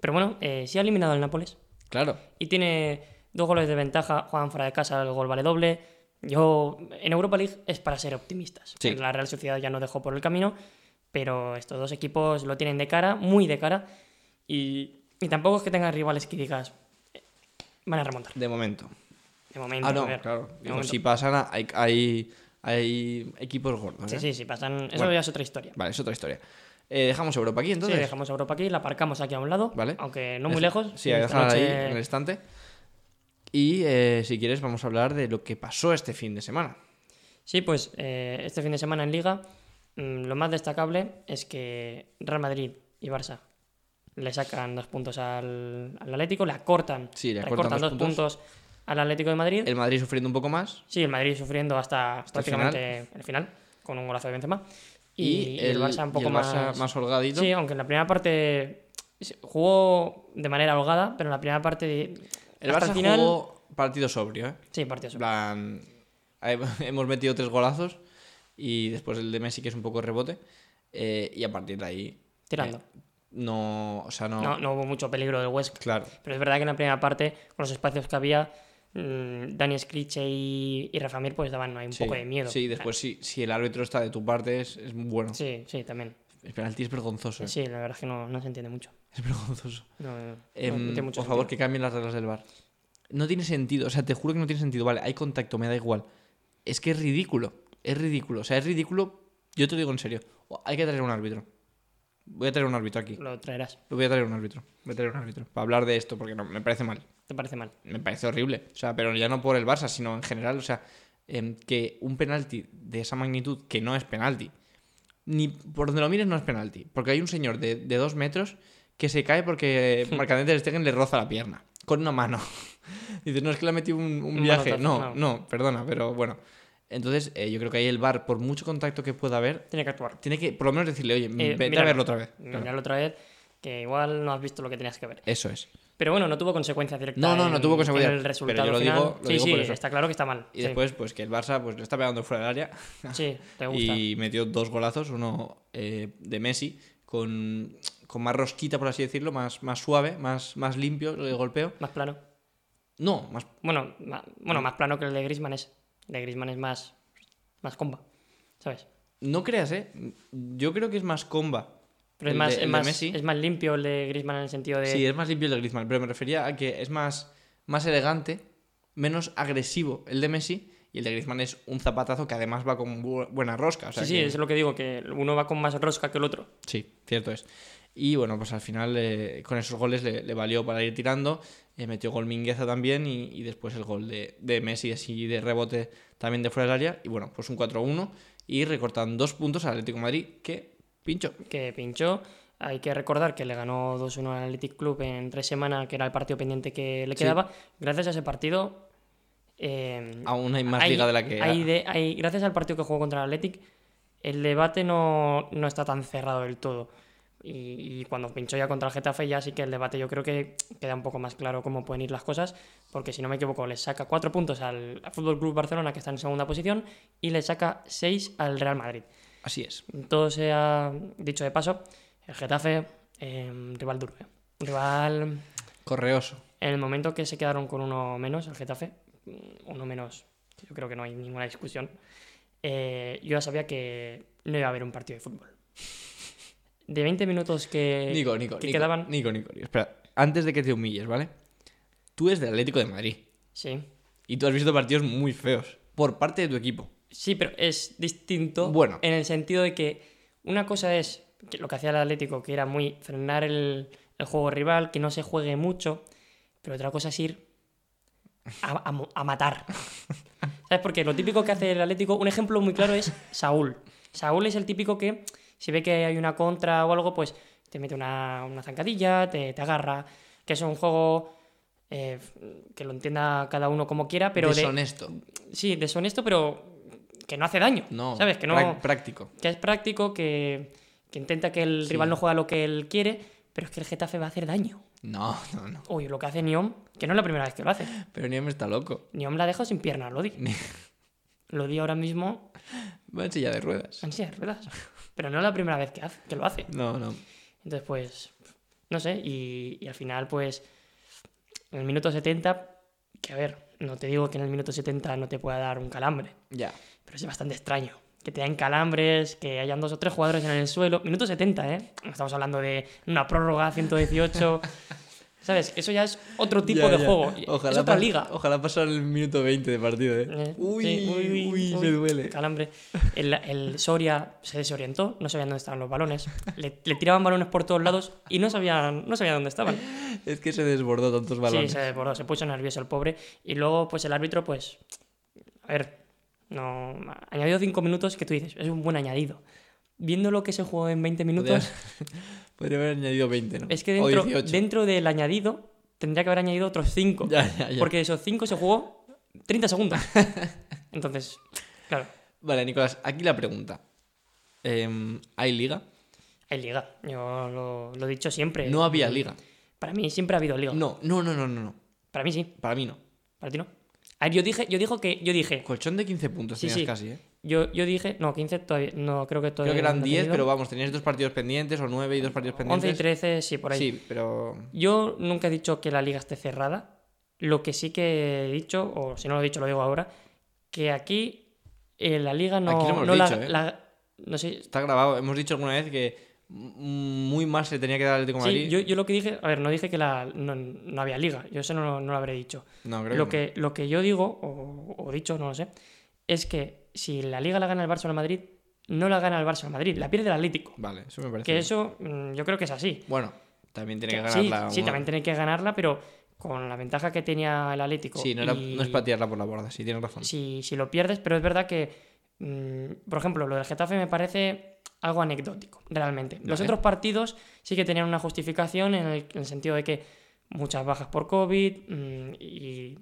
Pero bueno, eh, sí ha eliminado al Nápoles.
Claro.
Y tiene dos goles de ventaja. Juegan fuera de casa, el gol vale doble. Yo, en Europa League es para ser optimistas.
Sí.
La Real Sociedad ya no dejó por el camino. Pero estos dos equipos lo tienen de cara, muy de cara. Y, y tampoco es que tengan rivales que digas. eh, Van a remontar.
De momento.
De momento.
Ah, no,
ver,
claro. Digo, si pasan, a- hay, hay, hay equipos gordos.
Sí,
¿eh?
sí, sí, pasan. Eso
Bueno.
ya es otra historia.
Vale, es otra historia. Eh, dejamos Europa aquí entonces.
Sí, dejamos Europa aquí, la aparcamos aquí a un lado,
Vale.
aunque no muy lejos.
Sí,
esta
déjala ahí
noche-
en el estante. Y eh, si quieres, vamos a hablar de lo que pasó este fin de semana.
Sí, pues eh, este fin de semana en Liga, mm, lo más destacable es que Real Madrid y Barça le sacan dos puntos al, al Atlético, le acortan,
Sí, le acortan
dos
dos
puntos. al Atlético de Madrid.
El Madrid sufriendo un poco más.
Sí, el Madrid sufriendo hasta,
el
prácticamente el final, con un golazo de Benzema. Y,
Y,
y el, Barça un poco
el
más...
más holgadito.
Sí, aunque en la primera parte jugó de manera holgada, pero en la primera parte...
el Barça
final...
jugó partido sobrio, ¿eh?
Sí, partido
plan, hay- hemos metido tres golazos y después el de Messi, que es un poco rebote. eh, y a partir de ahí.
Tirando.
eh, no, o sea, no.
No, no hubo mucho peligro del Huesca.
Claro.
Pero es verdad que en la primera parte, con los espacios que había, mm, Dani Scriche y, y Rafa Mir pues daban ahí un
Sí,
poco de miedo.
Sí, después si, si el árbitro está de tu parte es, es bueno.
Sí, sí, también.
El penalti es vergonzoso. ¿eh?
Sí, la verdad es que no, no se entiende mucho.
Es vergonzoso.
No, no- no
Em,
tiene mucho
por favor,
sentido.
que cambien las reglas del bar. No tiene sentido, o sea, te juro que no tiene sentido. Vale, hay contacto, me da igual. Es que es ridículo, es ridículo. O sea, es ridículo, yo te lo digo en serio. Hay que traer un árbitro. Voy a traer un árbitro aquí.
Lo traerás.
Voy a traer un árbitro. Voy a traer un árbitro. Para hablar de esto, porque no, me parece mal.
¿Te parece mal?
Me parece horrible. O sea, pero ya no por el Barça, sino en general. O sea, em, que un penalti de esa magnitud, que no es penalti, ni por donde lo mires no es penalti. Porque hay un señor de, de dos metros que se cae porque Ter Stegen le roza la pierna. Con una mano. Dices, no, es que le ha metido un, viaje.
manotazo,
No,
no.
no, perdona, pero bueno. Entonces, eh, yo creo que ahí el bar, por mucho contacto que pueda haber,
Tiene que actuar.
tiene que por lo menos decirle, oye,
Eh,
vete a
míralo.
verlo otra vez. Claro.
Mirarlo otra vez, que igual no has visto lo que tenías que ver.
Eso es.
Pero bueno, no tuvo consecuencias directas.
No, no, no tuvo consecuencias,
en el
pero
resultado
yo lo
final.
digo- lo
sí,
digo
sí,
por eso.
está claro que está mal.
Y
sí.
después, pues que el Barça pues, le está pegando fuera del área
Sí, te gusta.
y metió dos golazos, uno eh, de Messi con, con más rosquita, por así decirlo, más, más suave, más, más limpio el golpeo.
Más plano.
No, más...
Bueno, ma- bueno, más plano que el de Griezmann es. El de Griezmann es más, más comba, ¿sabes?
No creas, ¿eh? Yo creo que es más comba.
Pero es
el
más,
de-
es, más,
Messi.
es más limpio el de Griezmann en el sentido de...
Sí, es más limpio el de Griezmann, pero me refería a que es más, más elegante, menos agresivo el de Messi y el de Griezmann es un zapatazo que además va con bu- buena rosca. O sea
sí, sí, es lo que digo, que uno va con más rosca que el otro.
Sí, cierto es. Y bueno, pues al final eh, con esos goles le, le valió para ir tirando. Eh, metió gol Mingueza también y, y después el gol de, de Messi así de rebote también de fuera del área. Y bueno, pues un 4-1 y recortan dos puntos al Atlético de Madrid que pincho.
que pinchó. Hay que recordar que le ganó 2-1 al Athletic Club en tres semanas, que era el partido pendiente que le
Sí.
quedaba. Gracias a ese partido. eh,
Aún hay más
hay-
liga de la que...
hay de- hay- gracias al partido que jugó contra el Athletic, el debate no, no está tan cerrado del todo. Y, y cuando pinchó ya contra el Getafe, ya sí que el debate yo creo que queda un poco más claro cómo pueden ir las cosas, porque si no me equivoco, le saca cuatro puntos al, Fútbol Club Barcelona, que está en segunda posición, y le saca seis al Real Madrid.
Así es.
Todo se ha dicho de paso. El Getafe, eh, rival duro. eh. Rival.
Correoso.
En el momento que se quedaron con uno menos, el Getafe, mm, uno menos, yo creo que no hay ninguna discusión. eh, yo ya sabía que no iba a haber un partido de fútbol. De 20 minutos que,
Nico, Nico,
que
Nico,
quedaban.
Nico, Nico, Nico, Espera, antes de que te humilles, ¿vale? Tú eres del Atlético de Madrid
Sí.
y tú has visto partidos muy feos por parte de tu equipo.
Sí, pero es distinto
Bueno.
en el sentido de que una cosa es que lo que hacía el Atlético, que era muy frenar el, el juego rival, que no se juegue mucho, pero otra cosa es ir a, a matar. ¿Sabes? Porque lo típico que hace el Atlético, un ejemplo muy claro es Saúl. Saúl es el típico que si ve que hay una contra o algo, pues te mete una, una zancadilla, te, te agarra, que es un juego eh, que lo entienda cada uno como quiera, pero de,
Deshonesto.
Sí, deshonesto, pero que no hace daño.
No,
¿Sabes? Que no.
práctico.
Que es práctico, que, que intenta que el
Sí.
rival no juegue lo que él quiere, pero es que el Getafe va a hacer daño.
No, no, no.
Uy, lo que hace Niom, que no es la primera vez que lo hace.
Pero Niam está loco.
Niom la ha dejado sin piernas, Lodi. Lodi ahora mismo
Va en silla de ruedas.
en silla de ruedas. Pero no es la primera vez que, hace, que lo hace.
No, no.
Entonces, pues, no sé, y, y al final, pues, en el minuto 70, que a ver, no te digo que en el minuto 70 no te pueda dar un calambre,
Ya.
pero es bastante extraño. Que te den calambres, que hayan dos o tres jugadores en el suelo. Minuto 70, ¿eh? Estamos hablando de una prórroga 118. ¿Sabes? Eso ya es otro tipo
Ya,
de
ya.
juego. es otra liga.
Ojalá pasara el minuto 20 de partido, ¿eh?
Eh,
Uy,
sí,
uy,
uy,
me duele.
Calambre. El, el Soria se desorientó, no sabían dónde estaban los balones. Le, le tiraban balones por todos lados y no sabían, no sabían dónde estaban.
Es que se desbordó tantos balones.
Sí, se desbordó, se puso nervioso el pobre. Y luego, pues el árbitro, pues. A ver, no. Añadió cinco minutos que tú dices, es un buen añadido. Viendo lo que se jugó en 20 minutos,
Podría haber añadido 20, ¿no?
es que dentro,
18.
dentro del añadido tendría que haber añadido otros 5.
Ya, ya, ya.
Porque de esos 5 se jugó 30 segundos. Entonces, claro,
Vale, Nicolás, aquí la pregunta. Em, ¿Hay liga?
hay liga. Yo lo, lo he dicho siempre.
No había liga.
Para mí siempre ha habido liga.
No, no, no, no, no. no.
Para mí sí.
Para mí no.
Para ti no. A ver, yo dije, yo dijo que, yo dije,
Colchón de 15 puntos
Sí,
tenías
sí.
casi, ¿eh?
Yo, yo dije, no, 15 todavía, no, creo que todavía.
Creo que eran
no he
10,
tenido.
pero vamos, tenías dos partidos pendientes, o 9 y dos partidos
11
pendientes.
y 13, sí, por ahí.
Sí, pero.
Yo nunca he dicho que la liga esté cerrada. Lo que sí que he dicho, o si no lo he dicho, lo digo ahora, que aquí eh, la liga no.
Aquí lo hemos
no la-
dicho, ¿eh?
la- no sé.
Está grabado. Hemos dicho alguna vez que muy mal se tenía que dar al Atlético de Madrid.
Sí, yo, yo lo que dije, a ver, no dije que la, no, no había liga, yo eso no, no lo habré dicho.
No, creo
Lo
que,
que, lo que yo digo, o, o dicho, no lo sé, es que si la liga la gana el Barça o el Madrid, no la gana el Barça o el Madrid, la pierde el Atlético.
Vale, eso me parece.
Que
bien.
eso mm, yo creo que es así.
Bueno, también tiene que ganarla.
sí, también tiene que ganarla, pero con la ventaja que tenía el Atlético.
Sí, no, era-
y
no es patearla por la borda, sí, tienes razón.
si, si lo pierdes, pero es verdad que, mm, por ejemplo, lo del Getafe me parece algo anecdótico, realmente. Los
Vale.
otros partidos sí que tenían una justificación en el, en el sentido de que muchas bajas por COVID mm, y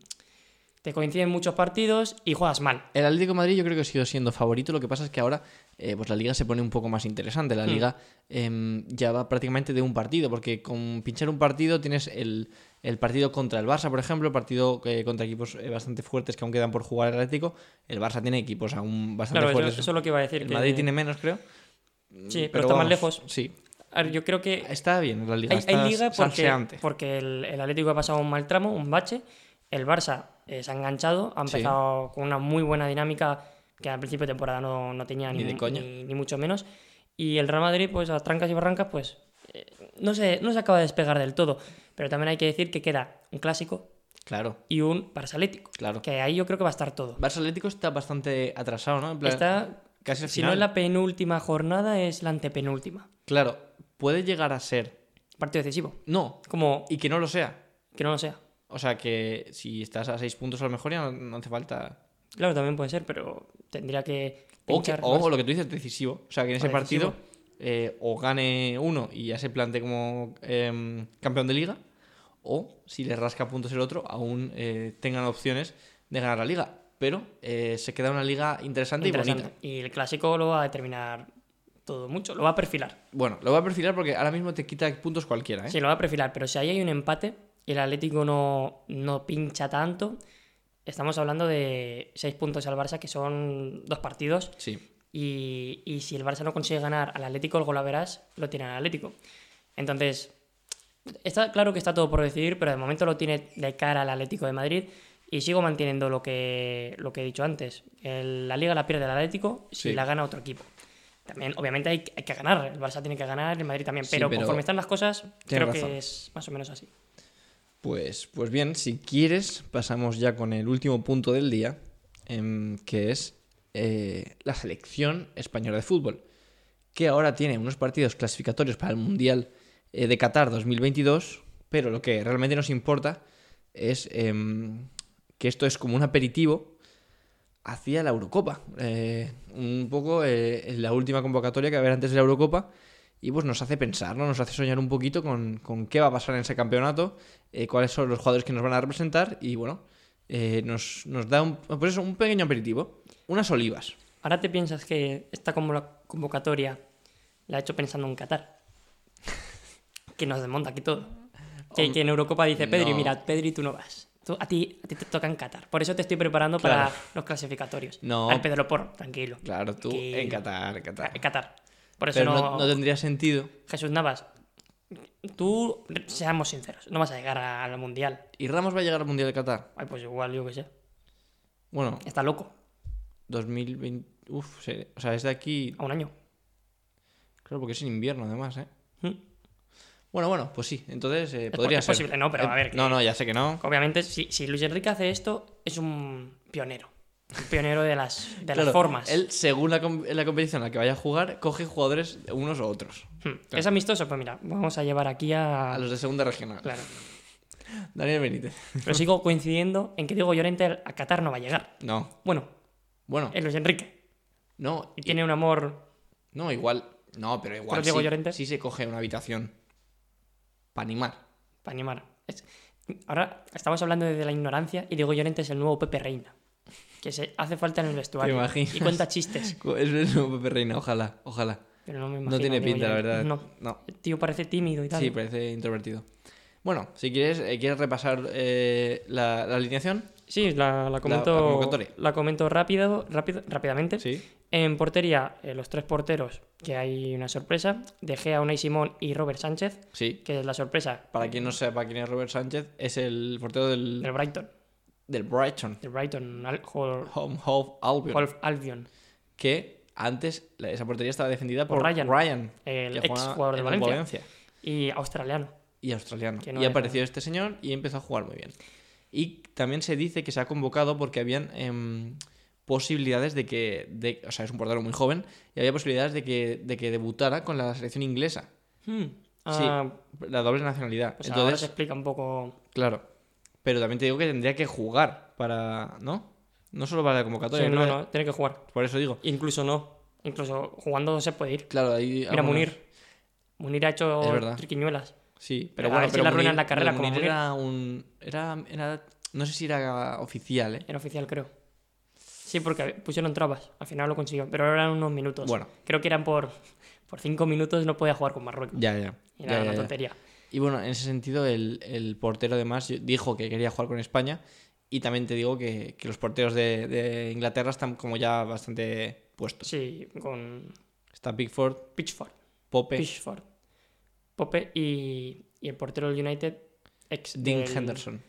te coinciden muchos partidos y juegas mal.
El Atlético de Madrid yo creo que ha sido siendo favorito, lo que pasa es que ahora eh, pues la liga se pone un poco más interesante. La
Hmm.
liga em, ya va prácticamente de un partido, porque con pinchar un partido tienes el, el partido contra el Barça, por ejemplo, el partido eh, contra equipos eh, bastante fuertes que aún quedan por jugar el Atlético. El Barça tiene equipos aún bastante
Claro, eso,
fuertes.
eso es lo que iba a decir.
el
que-
Madrid tiene menos, creo.
Sí, pero está más lejos.
Sí,
A ver, yo creo que
está bien la liga.
hay, hay
está
liga porque, porque el, el Atlético ha pasado un mal tramo, un bache. El Barça eh, se ha enganchado, ha
Sí.
empezado con una muy buena dinámica que al principio de temporada no, no tenía
Ni
ni,
de coña.
ni- ni mucho menos. Y el Real Madrid, pues a trancas y barrancas, pues eh, no, se, no se acaba de despegar del todo. Pero también hay que decir que queda un clásico
Claro,
y un Barça Atlético.
claro.
Que ahí yo creo que va a estar todo.
Barça Atlético está bastante atrasado, ¿no? En plan,
Está,
casi al
si no
final.
es la penúltima jornada, es la antepenúltima.
Claro, puede llegar a ser.
Partido decisivo.
No,
Como
y que no lo sea.
que no lo sea.
O sea que si estás a 6 puntos a lo mejor ya no, no hace falta.
Claro, también puede ser, pero tendría que
O, que- o lo que tú dices, decisivo. O sea que en ese partido eh, o gane uno y ya se plante como em, campeón de liga. O si le rasca puntos el otro, aún eh, tengan opciones de ganar la liga. Pero eh, se queda una liga interesante, y
Interesante.
bonita.
Y el clásico lo va a determinar todo mucho, lo va a perfilar.
Bueno, lo voy a perfilar porque ahora mismo te quita puntos cualquiera, ¿eh?
Sí, lo va a perfilar, pero si ahí hay un empate y el Atlético no, no pincha tanto, estamos hablando de 6 puntos al Barça, que son dos partidos.
Sí.
Y, y si el Barça no consigue ganar al Atlético, el golaveras lo tiene al Atlético. Entonces, está claro que está todo por decidir, pero de momento lo tiene de cara al Atlético de Madrid. Y sigo manteniendo lo que, lo que he dicho antes. El- la liga la pierde el Atlético si
Sí.
la gana otro equipo. También, obviamente, hay, hay que ganar. El Barça tiene que ganar, el Madrid también.
Sí,
Pero,
pero
conforme están las cosas, creo
razón.
que es más o menos así.
Pues, pues bien, si quieres, pasamos ya con el último punto del día, em, que es eh, la selección española de fútbol, que ahora tiene unos partidos clasificatorios para el Mundial eh, de Qatar 2022, pero lo que realmente nos importa es em, que esto es como un aperitivo hacia la Eurocopa. Eh, un poco la última convocatoria que va a haber antes de la Eurocopa. Y pues nos hace pensar, ¿no? Nos hace soñar un poquito con, con qué va a pasar en ese campeonato, eh, cuáles son los jugadores que nos van a representar y bueno, eh, nos, nos da un, pues eso, un pequeño aperitivo, unas olivas.
Ahora te piensas que esta convo- convocatoria la ha hecho pensando en Qatar. que nos desmonta aquí todo. Que, que en Eurocopa dice Pedri,
no.
mira, Pedri, tú no vas. Tú- a, ti, a ti te toca en Qatar. Por eso te estoy preparando para los clasificatorios.
No.
Al Pedro Porro, tranquilo.
Claro, tú
Que-
en Qatar, en Qatar.
En Qatar. Por eso
Pero
no,
no, no tendría sentido.
Jesús Navas, tú, seamos sinceros, no vas a llegar al Mundial.
¿Y Ramos va a llegar al Mundial de Qatar?
Ay, pues igual, yo qué sé.
Bueno,
Está loco.
2020... Uf, se- o sea, es de aquí...
A un año.
Claro, porque es en invierno además, ¿eh?
Mm.
Bueno, bueno, pues sí, entonces eh,
po-
podría
es
ser.
posible, no, pero a ver, que-
No, no, ya sé que no.
Obviamente, si, si Luis Enrique hace esto, es un pionero. Pionero de las, de
Claro,
las formas.
Él, según la, com- la competición en la que vaya a jugar, coge jugadores unos u otros.
Hmm. ¿Es amistoso? Pues mira, vamos a llevar aquí a...
A los de segunda regional.
Claro.
Daniel Benítez.
Pero sigo coincidiendo en que Diego Llorente a Qatar no va a llegar.
No.
Bueno,
Bueno,
es Luis Enrique.
no.
Y tiene un amor...
No, igual. No, pero igual
Pero Diego
sí,
Llorente-
sí se coge una habitación. Para animar.
para animar. Es- Ahora estamos hablando de la ignorancia y Diego Llorente es el nuevo Pepe Reina. Que se hace falta en el vestuario.
imaginas?
Y cuenta chistes.
Es el nuevo Pepe Reina, ojalá, ojalá.
Pero no me
No
imagino
tiene
a Diego
pinta, la verdad.
No.
No.
El tío parece tímido y tal.
Sí, parece introvertido. Bueno, si quieres, eh, ¿quieres repasar eh, la, la alineación?
Sí, la, comento, la comento rápido, rápido, rápidamente.
Sí.
En portería, eh, los tres porteros, que hay una sorpresa. De Gea, Unai Simón y Robert Sánchez,
Sí.
que es la sorpresa
Para quien no sepa quién es Robert Sánchez, es el portero del,
del Brighton.
Del Brighton.
Del Brighton, Al-
Home Hove Albion.
Hove Albion.
Que antes esa portería estaba defendida por,
Por Ryan,
Ryan,
el ex jugador de Valencia. Y australiano.
Y australiano.
No
y apareció este señor y empezó a jugar muy bien. Y también se dice que se ha convocado porque habían em, posibilidades de que. de- o sea, es un portero muy joven. Y había posibilidades de que, de que debutara con la selección inglesa.
Hmm. Ah,
La doble nacionalidad.
pues ahora se
Entonces,
explica un poco.
claro. Pero también te digo que tendría que jugar para. ¿No? No solo para la convocatoria.
Sí, no,
que-
no, tiene que jugar.
Por eso digo.
Incluso no. Incluso jugando se puede ir.
Claro, ahí.
Mira,
algunos-
Munir. Munir ha hecho triquiñuelas.
Sí,
Pero
pero
a ver
pero
la
Munir-
carrera
pero
como
Munir
Munir.
era un. Era, era. No sé si era oficial, ¿eh?
Era oficial, creo. Sí, porque pusieron trabas. Al final lo consiguió. Pero eran unos minutos.
Bueno.
Creo que eran por, por cinco minutos no podía jugar con Marruecos.
Ya, ya. Ya,
era
ya,
una
ya.
tontería.
Y bueno, en ese sentido, el, el portero además dijo que quería jugar con España. Y también te digo que, que los porteros de, de Inglaterra están como ya bastante puestos.
Sí, con
Está Pickford,
Pitchford.
Pope,
Pitchford. Pope y, y el portero del United, ex
Dean
del,
Henderson,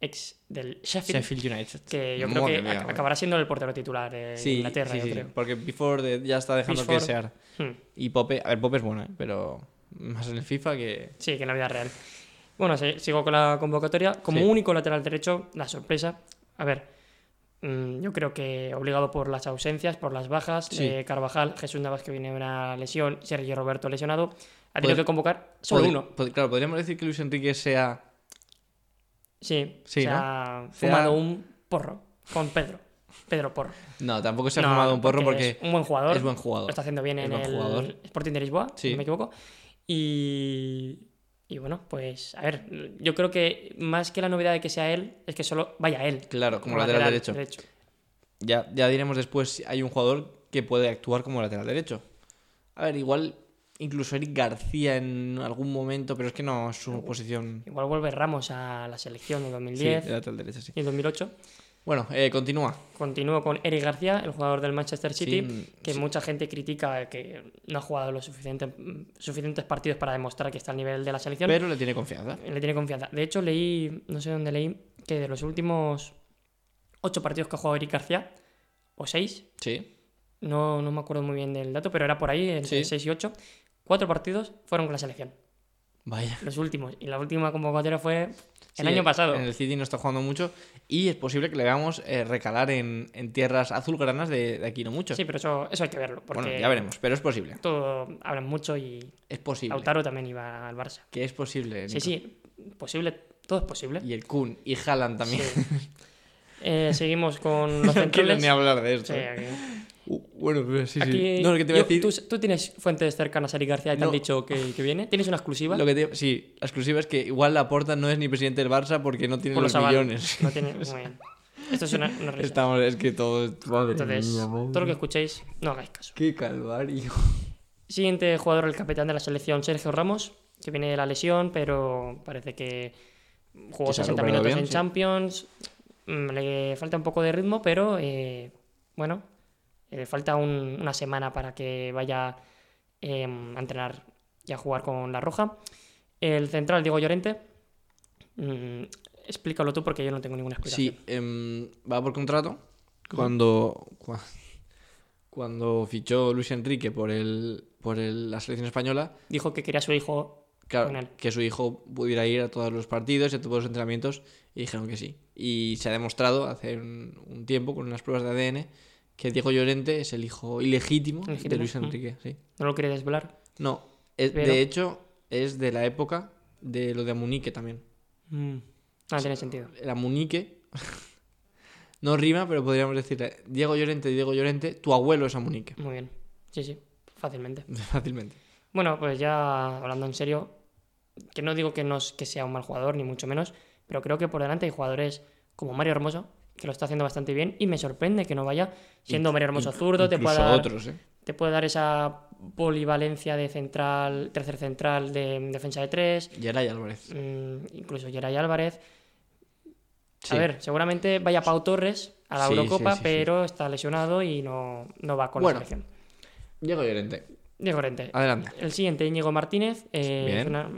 ex del Sheffield,
Sheffield United.
que yo creo
Madre
que
mía,
acabará siendo el portero titular de
Sí,
Inglaterra,
sí,
yo
sí,
creo.
porque Pickford eh, ya está dejando que sea.
Hmm.
Y Pope, a ver, Pope es bueno, ¿eh? pero más en el FIFA que.
Sí, que en la vida real. Bueno, sí, sigo con la convocatoria. Como
Sí.
único lateral derecho, la sorpresa. A ver, mm, yo creo que obligado por las ausencias, por las bajas
Sí.
Carvajal, Jesús Navas que viene de una lesión, Sergio Roberto lesionado, ha tenido que convocar solo uno.
claro, podríamos decir que Luis Enrique sea.
Sí,
Sí,
se
¿no?
ha
Sea-
fumado un porro con Pedro. Pedro Porro.
No, tampoco se ha
No,
fumado un porro porque
es un buen jugador.
es buen
Lo
jugador.
está haciendo bien
Es
en el
jugador.
Sporting de Lisboa, si no me equivoco. Y, y bueno, pues a ver, yo creo que más que la novedad de que sea él, es que solo vaya él.
Claro, como lateral, derecho. Ya, ya diremos después si hay un jugador que puede actuar como lateral derecho. A ver, igual incluso Eric García en algún momento, pero es que no es su posición.
Igual vuelve Ramos a la selección de
Sí,
2010
de lateral derecho, sí.
y 2008.
Bueno, eh, continúa.
Continúo con Eric García, el jugador del Manchester City,
Sí,
que
sí.
mucha gente critica que no ha jugado los suficientes, suficientes partidos para demostrar que está al nivel de la selección.
Pero le tiene confianza.
Le tiene confianza. De hecho, leí, no sé dónde leí, que de los últimos ocho partidos que ha jugado Eric García, o seis,
Sí.
no, no me acuerdo muy bien del dato, pero era por ahí, entre
Sí.
6 y 8. Cuatro partidos fueron con la selección,
Vaya.
los últimos. Y la última convocatoria fue el
Sí,
año pasado.
En el City no está jugando mucho y es posible que le veamos eh, recalar en, en tierras azulgranas de, de aquí no mucho.
Sí, pero eso, eso hay que verlo, porque
bueno, ya veremos, pero es posible.
todo hablan mucho y
Es posible.
Lautaro también iba al Barça.
Que es posible.
Sí,
Nico.
sí, posible, todo es posible.
Y el Kun y Haaland también.
Sí. Eh, seguimos con los
no
centrales.
ni hablar de esto.
Sí, aquí.
Bueno, pero sí, sí.
Aquí-
No, lo que te iba a decir.
¿tú, tú tienes fuentes cercanas a Eric García y te
No.
han dicho que, que viene. ¿Tienes una exclusiva?
Lo que te- sí, la exclusiva es que igual Laporta no es ni presidente del Barça porque no tiene
Por
los
los
millones.
No tiene... Muy bien. Esto es una, una risa.
Estamos, es que todo. Madre
Entonces,
mía, madre
todo lo que escuchéis, no hagáis caso.
Qué calvario.
Siguiente jugador, el capitán de la selección, Sergio Ramos, que viene de la lesión, pero parece que jugó
Que se ha
60
recuperado
minutos
bien,
en
sí.
Champions. Mm, Le falta un poco de ritmo, pero eh, bueno, le falta un- una semana para que vaya eh, a entrenar y a jugar con la Roja. El central, Diego Llorente. mm, explícalo tú porque yo no tengo ninguna explicación.
Sí, em, va por contrato. Cuando, cua- cuando fichó Luis Enrique por, el, por el- la selección española,
Dijo que quería a su hijo
claro, que su hijo pudiera ir a todos los partidos y a todos los entrenamientos, y dijeron que sí. Y se ha demostrado hace un, un tiempo, con unas pruebas de ADN, que Diego Llorente es el hijo ilegítimo, de Luis
mm.
Enrique. Sí.
no lo quiere desvelar.
No, es-
Pero-
de hecho, es de la época de lo de Amunique también.
Mm, No tiene sentido.
El Amunique. no rima, pero podríamos decirle Diego Llorente, Diego Llorente, tu abuelo es Amunique.
Muy bien. Sí, sí, fácilmente.
Fácilmente.
Bueno, pues ya hablando en serio, que no digo que, no que sea un mal jugador, ni mucho menos, pero creo que por delante hay jugadores como Mario Hermoso, que lo está haciendo bastante bien, y me sorprende que no vaya siendo Mario Hermoso zurdo, te puede, dar,
otros, ¿eh?
te puede dar esa polivalencia de central, tercer central de defensa de tres,
Geray Álvarez.
mm, incluso Geray Álvarez.
Sí.
A ver, seguramente vaya Pau Torres a la
Sí,
Eurocopa,
sí,
pero está lesionado y no, no va con
Bueno.
la selección.
Diego Llorente.
Diego Llorente.
Adelante.
El siguiente, Íñigo Martínez. eh, una,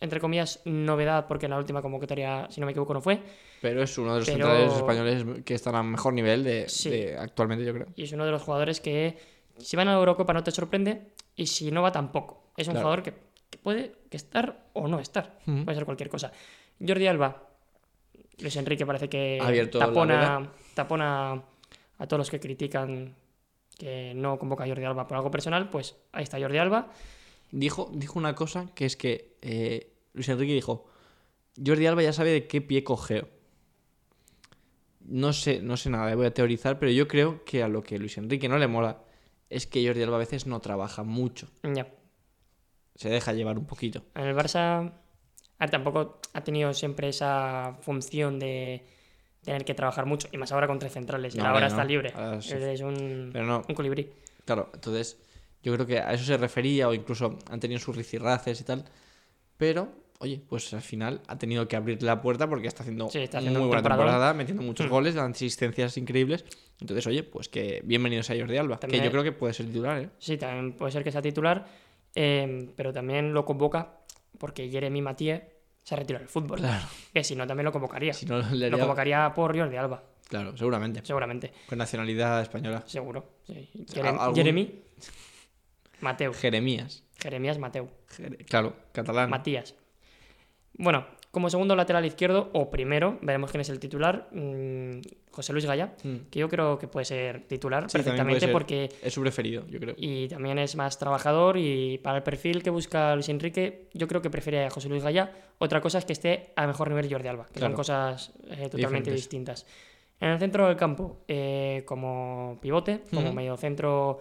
entre comillas, novedad, porque en la última convocatoria, si no me equivoco, no fue.
Pero es uno de los
Pero-
centrales españoles que están a mejor nivel de,
Sí.
de actualmente, yo creo.
Y es uno de los jugadores que, si va a la Eurocopa, no te sorprende. Y si no va, tampoco. Es un
Claro.
jugador que, que puede que estar o no estar.
Ujú.
Puede ser cualquier cosa. Jordi Alba. Luis Enrique parece que
abierto
tapona, tapona a todos los que critican que no convoca a Jordi Alba por algo personal. Pues ahí está Jordi Alba.
Dijo, dijo una cosa que es que eh, Luis Enrique dijo: Jordi Alba ya sabe de qué pie cogeo. No sé, no sé nada, voy a teorizar, pero yo creo que a lo que Luis Enrique no le mola es que Jordi Alba a veces no trabaja mucho.
Ya.
Se deja llevar un poquito.
En el Barça a ver, tampoco ha tenido siempre esa función de tener que trabajar mucho, y más ahora con tres centrales. Y
No,
ahora está libre.
Ahora sí.
Es un,
Pero no,
un colibrí.
Claro, entonces yo creo que a eso se refería o incluso han tenido sus ricirraces y tal. Pero, oye, pues al final ha tenido que abrir la puerta porque está haciendo,
Sí, está haciendo
muy buena temporada, metiendo muchos
Mm.
goles, dando asistencias increíbles. Entonces, oye, pues que bienvenidos a Jordi Alba,
También-
que yo creo que puede ser titular, ¿eh?
Sí, también puede ser que sea titular, eh, pero también lo convoca porque Jeremy Mathieu se ha retirado del fútbol.
Claro.
Que si no, también lo convocaría.
Si no, le
Lo convocaría por Jordi Alba,
Claro, seguramente.
seguramente.
Con nacionalidad española.
Seguro. sí.
¿Al-
Jerem-
algún-
Jeremy Mateu.
Jeremías.
Jeremías Mateu.
Jere- Claro, catalán.
Matías. Bueno, como segundo lateral izquierdo, o primero, veremos quién es el titular, mm, José Luis Gaya,
Mm.
que yo creo que puede ser titular
Sí,
perfectamente
ser.
porque
Es su preferido, yo creo.
y también es más trabajador y para el perfil que busca Luis Enrique, yo creo que prefiere a José Luis Gaya. Otra cosa es que esté a mejor nivel Jordi Alba, que
Claro.
son cosas eh, totalmente
Diferentes.
distintas. En el centro del campo, eh, como pivote, como
Ujú.
medio centro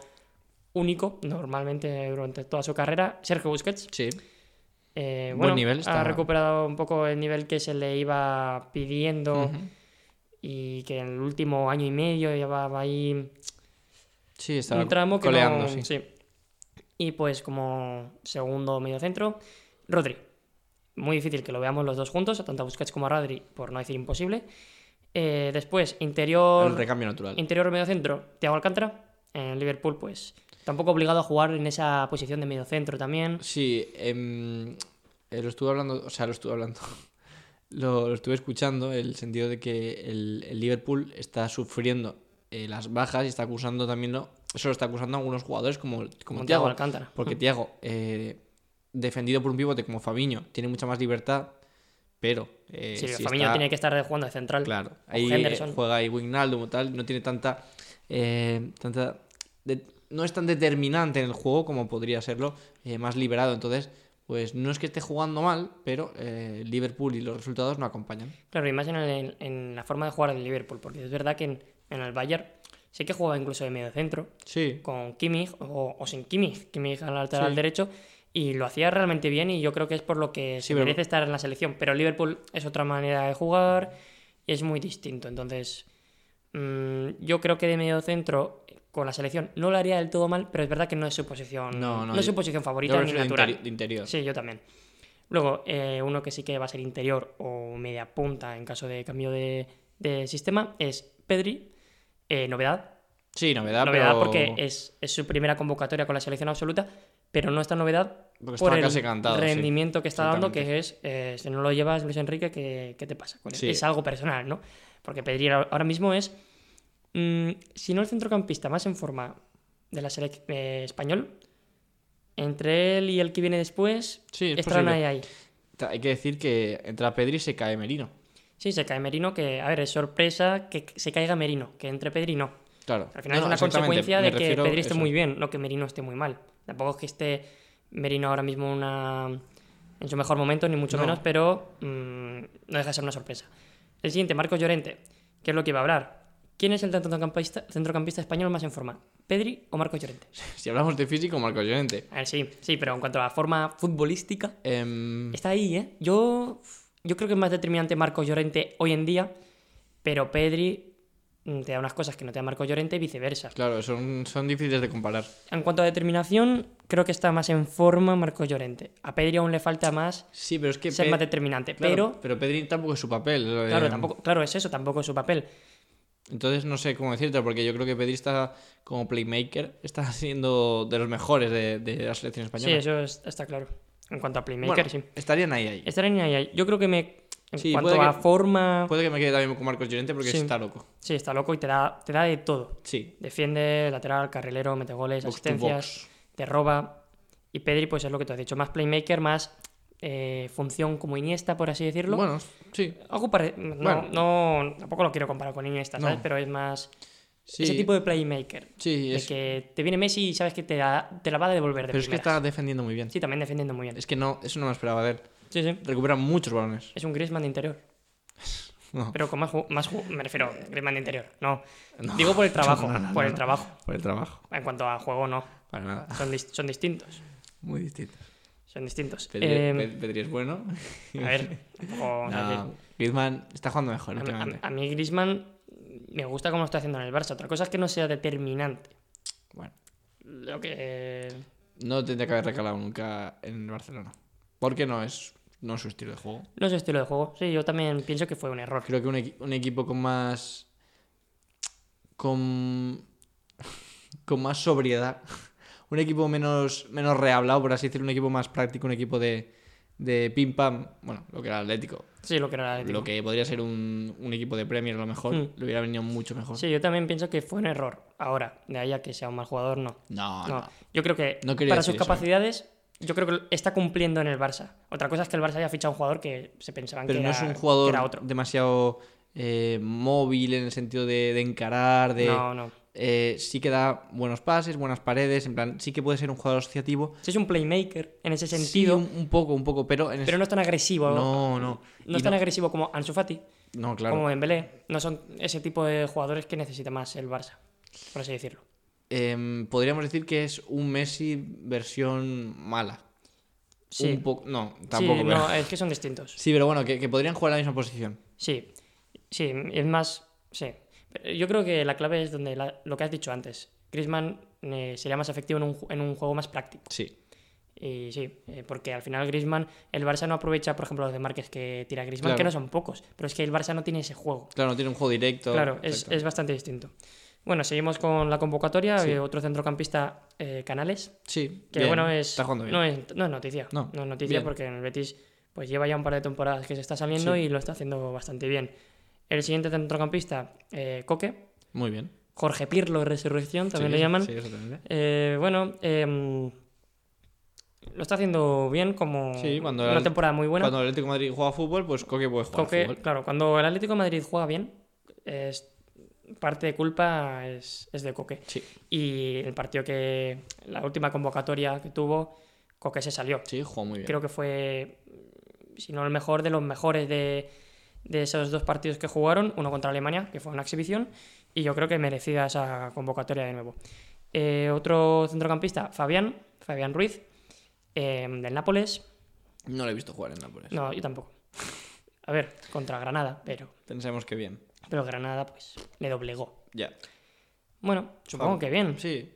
único, normalmente durante toda su carrera, Sergio Busquets.
Sí.
Eh,
Buen nivel, está-
ha recuperado un poco el nivel que se le iba pidiendo y que en el último año y medio llevaba ahí
Sí, estaba
un tramo que
coleando,
no-
sí.
sí. Y pues como segundo medio centro, Rodri. Muy difícil que lo veamos los dos juntos, tanto a Busquets como a Rodri, por no decir imposible. Eh, después, interior,
El recambio natural.
interior medio centro, Thiago Alcántara. En Liverpool, pues tampoco obligado a jugar en esa posición de medio centro también.
Sí, em, eh, lo estuve hablando, o sea, lo estuve hablando, lo, lo estuve escuchando, el sentido de que el, el Liverpool está sufriendo eh, las bajas y está acusando también, lo- eso lo está acusando a algunos jugadores como, como. Thiago
Alcántara.
Porque Thiago, eh, defendido por un pivote como Fabiño, tiene mucha más libertad, pero... eh,
Sí,
si está-
tiene que estar jugando de central.
Claro, ahí juega ahí Wijnaldum o tal, no tiene tanta... tanta de- no es tan determinante en el juego como podría serlo eh, más liberado. Entonces, pues no es que esté jugando mal, pero eh, Liverpool y los resultados no acompañan.
Claro, y más en, el- en la forma de jugar del Liverpool, porque es verdad que en, en el Bayern sí que jugaba incluso de medio centro,
Sí,
con Kimmich o, o sin Kimmich, Kimmich al lateral
Sí.
derecho, y lo hacía realmente bien y yo creo que es por lo que
Sí,
se
pero-
merece estar en la selección. Pero Liverpool es otra manera de jugar y es muy distinto. Entonces, yo creo que de medio centro con la selección no lo haría del todo mal, pero es verdad que no es su posición,
No, no,
es su posición favorita ni
de
natural.
interi- de interior.
Sí, yo también. Luego, eh, uno que sí que va a ser interior o media punta en caso de cambio de, de sistema es Pedri. Eh, novedad.
Sí, novedad,
novedad
pero...
porque es, es su primera convocatoria con la selección absoluta, pero no es tan novedad
Porque
por el
casi cantado, sí.
rendimiento que está dando, que es, eh, si no lo llevas, Luis Enrique, ¿qué, qué te pasa? con él?
Sí.
Es algo personal, ¿no? Porque Pedri ahora mismo es, mm, si no el centrocampista más en forma de la selección español, entre él y el que viene después,
Sí, es
estarán ahí, ahí.
Hay que decir que entra Pedri y se cae Merino.
Sí, se cae Merino, que, a ver, es sorpresa que se caiga Merino, que entre Pedri no.
Claro.
Al final
No,
es una consecuencia de que Pedri esté
eso.
muy bien, no que Merino esté muy mal. Tampoco es que esté Merino ahora mismo una... en su mejor momento, ni mucho
No.
menos, pero mm, no deja de ser una sorpresa. El siguiente, Marcos Llorente, que es lo que iba a hablar. ¿Quién es el centrocampista, centrocampista español más en forma? ¿Pedri o Marcos Llorente?
Si hablamos de físico, Marcos Llorente.
Ver, sí, sí, pero en cuanto a la forma futbolística,
Em,
Está ahí, ¿eh? Yo, yo creo que es más determinante Marcos Llorente hoy en día, pero Pedri mm, te da unas cosas que no te da Marcos Llorente y viceversa.
claro, son, son difíciles de comparar.
En cuanto a determinación, creo que está más en forma Marcos Llorente. A Pedri aún le falta más
Sí, pero es que...
ser
Pe-
más determinante,
claro,
pero...
pero Pedri tampoco es su papel.
Claro, tampoco, claro, es eso, tampoco es su papel.
Entonces no sé cómo decirte, porque yo creo que Pedri está como playmaker, está siendo de los mejores de, de la selección
Sí,
española.
eso es- está claro. En cuanto a playmaker,
Bueno,
sí.
estarían ahí, ahí.
Estaría ahí, ahí. Yo creo que me... En
Sí,
cuanto a
que-
forma...
Puede que me quede también con Marcos Llorente porque
Sí.
está loco.
Sí, está loco y te da, te da de todo.
Sí.
Defiende, lateral, carrilero, mete goles,
Box
asistencias, te roba. Y Pedri, pues es lo que tú has dicho, más playmaker, más eh, función como Iniesta, por así decirlo.
Bueno, sí.
Algo pare- no,
Bueno.
no, tampoco lo quiero comparar con Iniesta, ¿sabes?
No.
Pero es más
sí.
ese tipo de playmaker.
Sí,
De
es...
que te viene Messi y sabes que te, da- te la va a devolver de
pero es que está defendiendo muy bien.
Sí, también defendiendo muy bien.
Es que no, eso no me esperaba de él.
Sí, sí.
Recupera muchos balones.
Es un Griezmann de interior.
No,
Pero con más, más me refiero, Griezmann de interior. No.
no.
Digo por el trabajo,
No,
por el trabajo.
Por el trabajo.
En cuanto a juego, no.
Para nada.
Son, son distintos.
Muy distinto.
Son distintos.
Pedri,
Eh,
Pe- Pedri es bueno.
A ver, tampoco- o sea,
No, Griezmann está jugando mejor
a, a- a mí Griezmann me gusta cómo lo está haciendo en el Barça. Otra cosa es que no sea determinante.
Bueno,
Lo que...
no tendría que haber recalado nunca en el Barcelona. Porque no es, no es su estilo de juego.
No es su estilo de juego. Sí, yo también pienso que fue un error.
Creo que un, equi- un equipo con más. con. con más sobriedad. Un equipo menos, menos rehablado, por así decirlo. Un equipo más práctico, un equipo de, de pim pam. Bueno, lo que era Atlético.
Sí, lo que era Atlético.
Lo que podría ser un, un equipo de Premier a lo mejor.
Hmm.
Le hubiera venido mucho mejor.
Sí, yo también pienso que fue un error. Ahora, de ahí a que sea un mal jugador, no.
No,
No,
no.
Yo creo que
No
para sus
eso, ¿eh?
capacidades, yo creo que está cumpliendo en el Barça. Otra cosa es que el Barça haya fichado a un jugador que se pensaban
Pero
que,
no
era,
es un
que
jugador
era otro.
demasiado eh, móvil en el sentido de, de encarar, de...
No, no.
Eh, sí que da buenos pases, buenas paredes, en plan, sí que puede ser un jugador asociativo.
Sí, es un playmaker en ese
Sí,
sentido,
un, un poco, un poco, pero en
pero no es tan agresivo.
No, no.
No es tan agresivo como Ansu Fati,
No, claro.
como Dembélé. No son ese tipo de jugadores que necesita más el Barça, por así decirlo.
Em, podríamos decir que es un Messi versión mala.
Sí,
Un poco... No,
sí,
tampoco. pero...
no, es que son distintos.
Sí, pero bueno, que, que podrían jugar en la misma posición.
Sí, sí, es más. Sí. Yo creo que la clave es donde la- lo que has dicho antes. Griezmann eh, sería más efectivo en un, en un juego más práctico.
Sí.
Y sí, eh, porque al final Griezmann, el Barça no aprovecha, por ejemplo, los de Márquez que tira Griezmann,
Claro.
que no son pocos, pero es que el Barça no tiene ese juego.
Claro, no tiene un juego directo.
Claro, es, es bastante distinto. Bueno, seguimos con la convocatoria.
Sí.
otro centrocampista, eh, Canales,
Sí,
que
bien,
bueno, es,
Está jugando bien.
no, es, no es noticia.
No,
es noticia
bien.
porque en el Betis pues lleva ya un par de temporadas que se está saliendo
Sí.
y lo está haciendo bastante bien. El siguiente centrocampista, eh, Coque,
Muy bien.
Jorge Pirlo, Resurrección, también
Sí,
le llaman.
Sí, exactamente.
Eh, bueno, em, lo está haciendo bien, como
Sí, cuando
una
el-
temporada muy buena.
Cuando el Atlético de Madrid juega fútbol, pues Coque puede jugar
Coque,
fútbol.
claro, cuando el Atlético de Madrid juega bien, es, parte de culpa es, es de Coque.
Sí,
Y el partido que, la última convocatoria que tuvo, Coque se salió.
sí, jugó muy bien.
Creo que fue, si no el mejor, de los mejores de, de esos dos partidos que jugaron, uno contra Alemania, que fue una exhibición, y yo creo que merecida esa convocatoria de nuevo. Eh, otro centrocampista, Fabián, Fabián Ruiz, eh, del Nápoles.
No lo he visto jugar en Nápoles.
No, yo tampoco. A ver, contra Granada, pero,
Pensemos que bien.
pero Granada pues le doblegó.
Ya.
Bueno, supongo
Fab-
que bien.
Sí,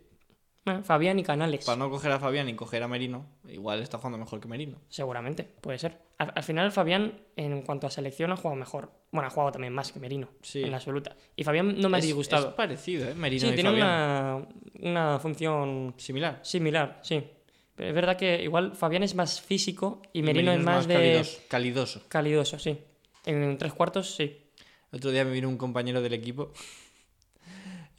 Bueno, Fabián y Canales.
para no coger a Fabián y coger a Merino, igual está jugando mejor que Merino.
Seguramente, puede ser. Al, al final, Fabián, en cuanto a selección, ha jugado mejor. Bueno, ha jugado también más que Merino,
Sí.
en la absoluta. Y Fabián no me ha disgustado.
Es parecido, ¿eh? Merino
sí,
y
tiene
Fabián.
una, una función
Similar.
similar, sí. Pero es verdad que igual Fabián es más físico y Merino, es más, de
calidoso, calidoso.
calidoso, sí. En tres cuartos, sí.
El otro día me vino un compañero del equipo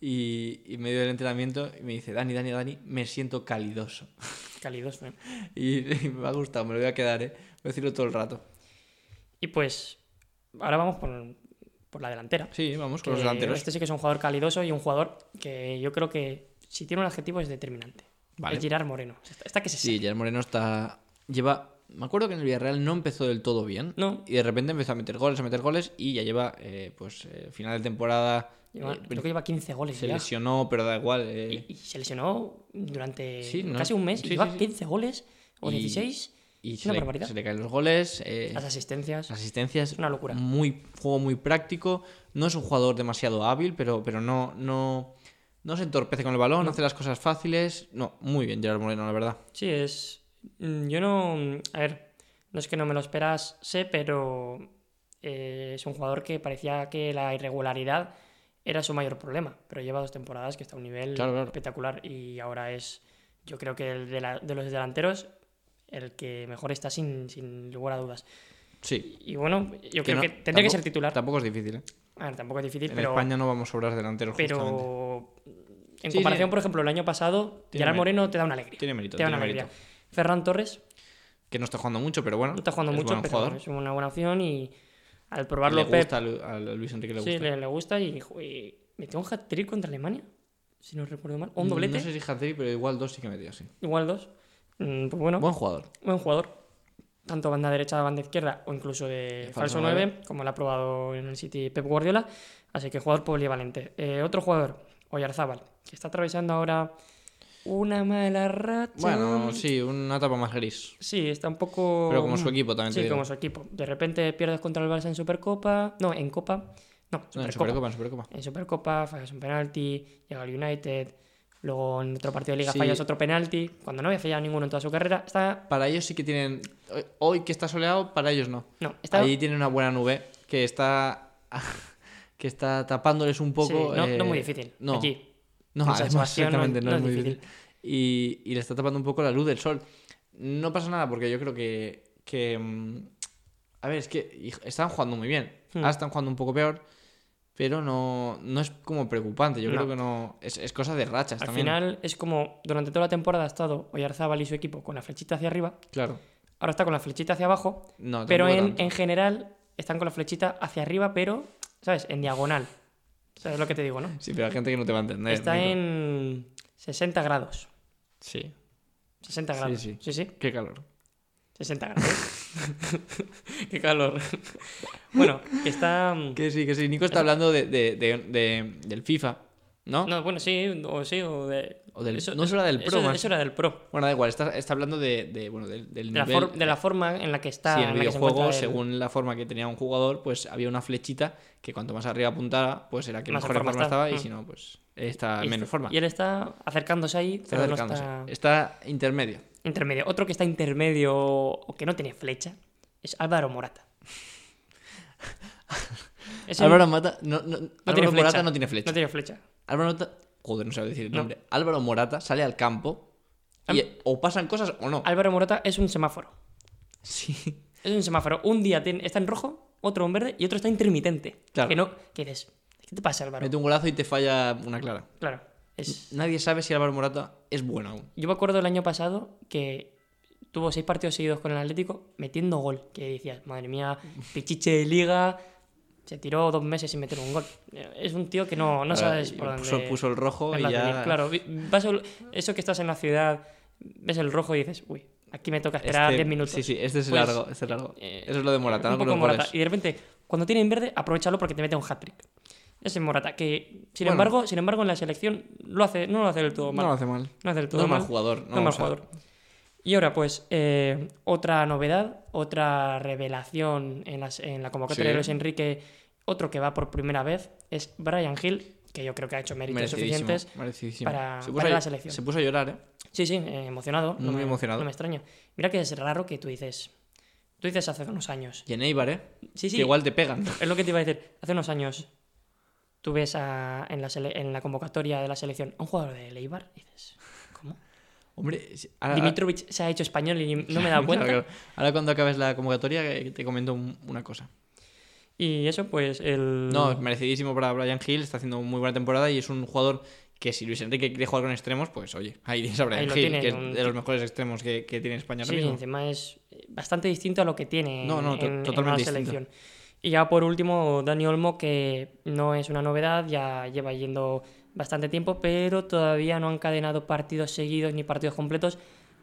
y, y en medio del entrenamiento y me dice, Dani, Dani, Dani, me siento calidoso.
Calidoso. ¿eh?
Y, y me ha gustado, me lo voy a quedar, ¿eh? Voy a decirlo todo el rato.
Y pues, ahora vamos por, por la delantera.
Sí, vamos con los delanteros.
Este sí que es un jugador calidoso y un jugador que yo creo que si tiene un adjetivo es determinante.
Vale.
Es Girard Moreno. Está, está que se
Sí, Gerard Moreno está... Lleva... Me acuerdo que en el Villarreal no empezó del todo bien.
No.
Y de repente empezó a meter goles, a meter goles y ya lleva, eh, pues, eh, final de temporada...
Lleva-
eh,
creo que lleva 15 goles
se
ya.
lesionó, pero da igual. eh,
Y, y se lesionó durante
Sí, ¿no?
casi un mes
Sí,
y lleva
sí, sí.
15 goles o
Y-
16.
y se
una
le, se le caen los goles. eh,
Las asistencias.
las asistencias.
Una locura.
Muy, juego muy práctico. No es un jugador demasiado hábil, pero, pero no, no, no se entorpece con el balón, hace las cosas fáciles. No, muy bien, Gerard Moreno, la verdad.
Sí, es. mm, Yo no. A ver, no es que no me lo esperas, sé, pero eh, es un jugador que parecía que la irregularidad era su mayor problema. Pero lleva dos temporadas que está a un nivel
Claro, claro.
espectacular y ahora es, yo creo que el de, la- de los delanteros, el que mejor está sin, sin lugar a dudas.
Sí.
Y bueno, yo creo
no-
que tendría que ser titular.
Tampoco es difícil, ¿eh?
A ver, tampoco es difícil,
En
pero.
España no vamos a sobrar delanteros, justamente.
Pero en
Sí,
comparación,
sí.
por ejemplo, el año pasado, Gerard. Moreno te da una alegría.
Tiene mérito,
te da
mérito.
Ferran Torres
Que no está jugando mucho, pero bueno.
no está jugando
es
mucho, pero
jugador.
es una buena opción y al
Le
probarlo Pep,
gusta a Lu- a Luis Enrique le gusta.
sí, le, le gusta y, y metió un hat-trick contra Alemania, si no recuerdo mal, o un doblete,
No sé si hat-trick, pero igual dos sí que metió, sí.
igual dos. Mm, Pues bueno,
Buen jugador.
buen jugador. Tanto banda derecha, banda izquierda o incluso de falso
falso
9, como lo ha probado en el City Pep Guardiola. Así que jugador polivalente. Eh, otro jugador, Oyarzábal, que está atravesando ahora una mala racha.
Bueno, sí, una etapa más gris.
Sí, está un poco.
Pero como su equipo también te
Sí,
digo.
como su equipo. De repente pierdes contra el Barça en Supercopa. No, en Copa. No,
No, en
Supercopa.
Supercopa, en Supercopa.
En Supercopa fallas un penalti, llega al United. Luego en otro partido de Liga
Sí.
fallas otro penalti. Cuando no había fallado ninguno en toda su carrera. Está.
Para ellos sí que tienen. hoy- que está soleado, para ellos no.
No, está.
Ahí tiene una buena nube que está. que está tapándoles un
sí,
poco.
no, no muy
eh,
difícil.
No,
Aquí.
No, además,
no-
exactamente, no,
no
es muy
difícil.
difícil. Y, y le está tapando un poco la luz del sol. No pasa nada porque yo creo que. que mm, a ver, es que están jugando muy bien.
Hmm.
Ahora están jugando un poco peor. Pero no, no es como preocupante. Yo
No.
creo que no. Es, es cosa de rachas
Al
también.
final es como durante toda la temporada ha estado Oyarzábal y su equipo con la flechita hacia arriba.
Claro.
Ahora está con la flechita hacia abajo.
No,
Pero en, en general están con la flechita hacia arriba, pero, ¿sabes? En diagonal. ¿Sabes lo que te digo, no?
Sí, pero hay gente que no te va a entender.
Está en 60 grados.
Sí.
60
Sí,
grados.
sí.
sí. sí.
Qué calor.
60 grados. Qué calor. bueno, que está.
Que sí, que sí. Nico está hablando de, de- de- de- del FIFA, ¿no?
No, bueno, sí, o sí, o de.
O del- no, eso era del Pro,
Eso,
más.
eso era del Pro.
Bueno, da igual, está, está hablando de, de, bueno, del, del
De la,
nivel.
for- de la forma en la que está.
Sí, en el
en la
videojuego,
el-
según la forma que tenía un jugador, pues había una flechita que cuanto más arriba apuntara, pues era que
Más
mejor
forma
forma
estaba.
y si no, pues está en menos
está-
forma.
Y él está acercándose ahí,
Está
pero no
acercándose.
está
Está intermedio.
intermedio. Otro que está intermedio o que no tiene flecha es Álvaro Morata.
Álvaro Mata. No, no,
no
Álvaro
tiene flecha.
Morata no tiene flecha.
No tiene flecha.
Álvaro Morata. Joder, no sabe decir el
No.
nombre. Álvaro Morata sale al campo y
Am-
o pasan cosas o no.
Álvaro Morata es un semáforo.
Sí.
Es un semáforo. Un día tiene- está en rojo, otro en verde y otro está intermitente.
Claro.
Que no, que dices, ¿Qué te pasa, Álvaro?
Mete un golazo y te falla una clara.
Claro. Es...
Nadie sabe si Álvaro Morata es bueno aún.
Yo me acuerdo el año pasado que tuvo seis partidos seguidos con el Atlético metiendo gol. Que decías, madre mía, pichiche de liga. Se tiró dos meses sin meter un gol. Es un tío que no, no sabes por dónde.
Puso, puso el rojo y ya.
Claro, vas a- eso que estás en la ciudad, ves el rojo y dices, uy, aquí me toca esperar
Este-
10 minutos.
Sí, sí, este es
Pues,
largo. Este es largo.
eh,
Eso es lo de Morata,
un
¿no?
Poco
los
Morata. Y de repente, cuando tiene en verde, aprovechalo porque te mete un hat-trick. Ese es Morata, que sin
Bueno.
embargo, sin embargo en la selección lo hace, no lo hace del todo mal.
No lo hace mal.
No hace del
No
todo
es mal
mal.
jugador.
No es mal
o sea,
jugador. Y ahora, pues, eh, otra novedad, otra revelación en, las- en la convocatoria
Sí.
de Luis Enrique, otro que va por primera vez, es Brian Hill, que yo creo que ha hecho méritos suficientes. para- para
a,
la selección.
se puso a llorar, ¿eh?
Sí, sí, eh, emocionado. no
Muy
me-
emocionado.
No me extraña. Mira que es raro que tú dices. Tú dices hace unos años.
Y en Eibar, ¿eh?
Sí, sí.
Que igual te pegan.
Es lo que te iba a decir. Hace unos años tú ves a- en, la sele- en la convocatoria de la selección a un jugador de Leibar y dices.
Hombre, ahora,
Dimitrovic se ha hecho español y no me he dado cuenta.
Claro, claro. Ahora cuando acabes la convocatoria eh, te comento un- una cosa.
Y eso, pues, el.
No, merecidísimo para Brian Hill, está haciendo muy buena temporada y es un jugador que si Luis Enrique quiere jugar con extremos, pues oye, ahí tienes a Brian Hill,
tienes,
que es
un
de los mejores extremos que, que tiene España ahora
Sí,
mismo.
encima es bastante distinto a lo que tiene
No, no,
en,
to-
en
totalmente
una
distinto.
selección. Y ya por último, Dani Olmo, que no es una novedad, ya lleva yendo bastante tiempo, pero todavía no ha encadenado partidos seguidos ni partidos completos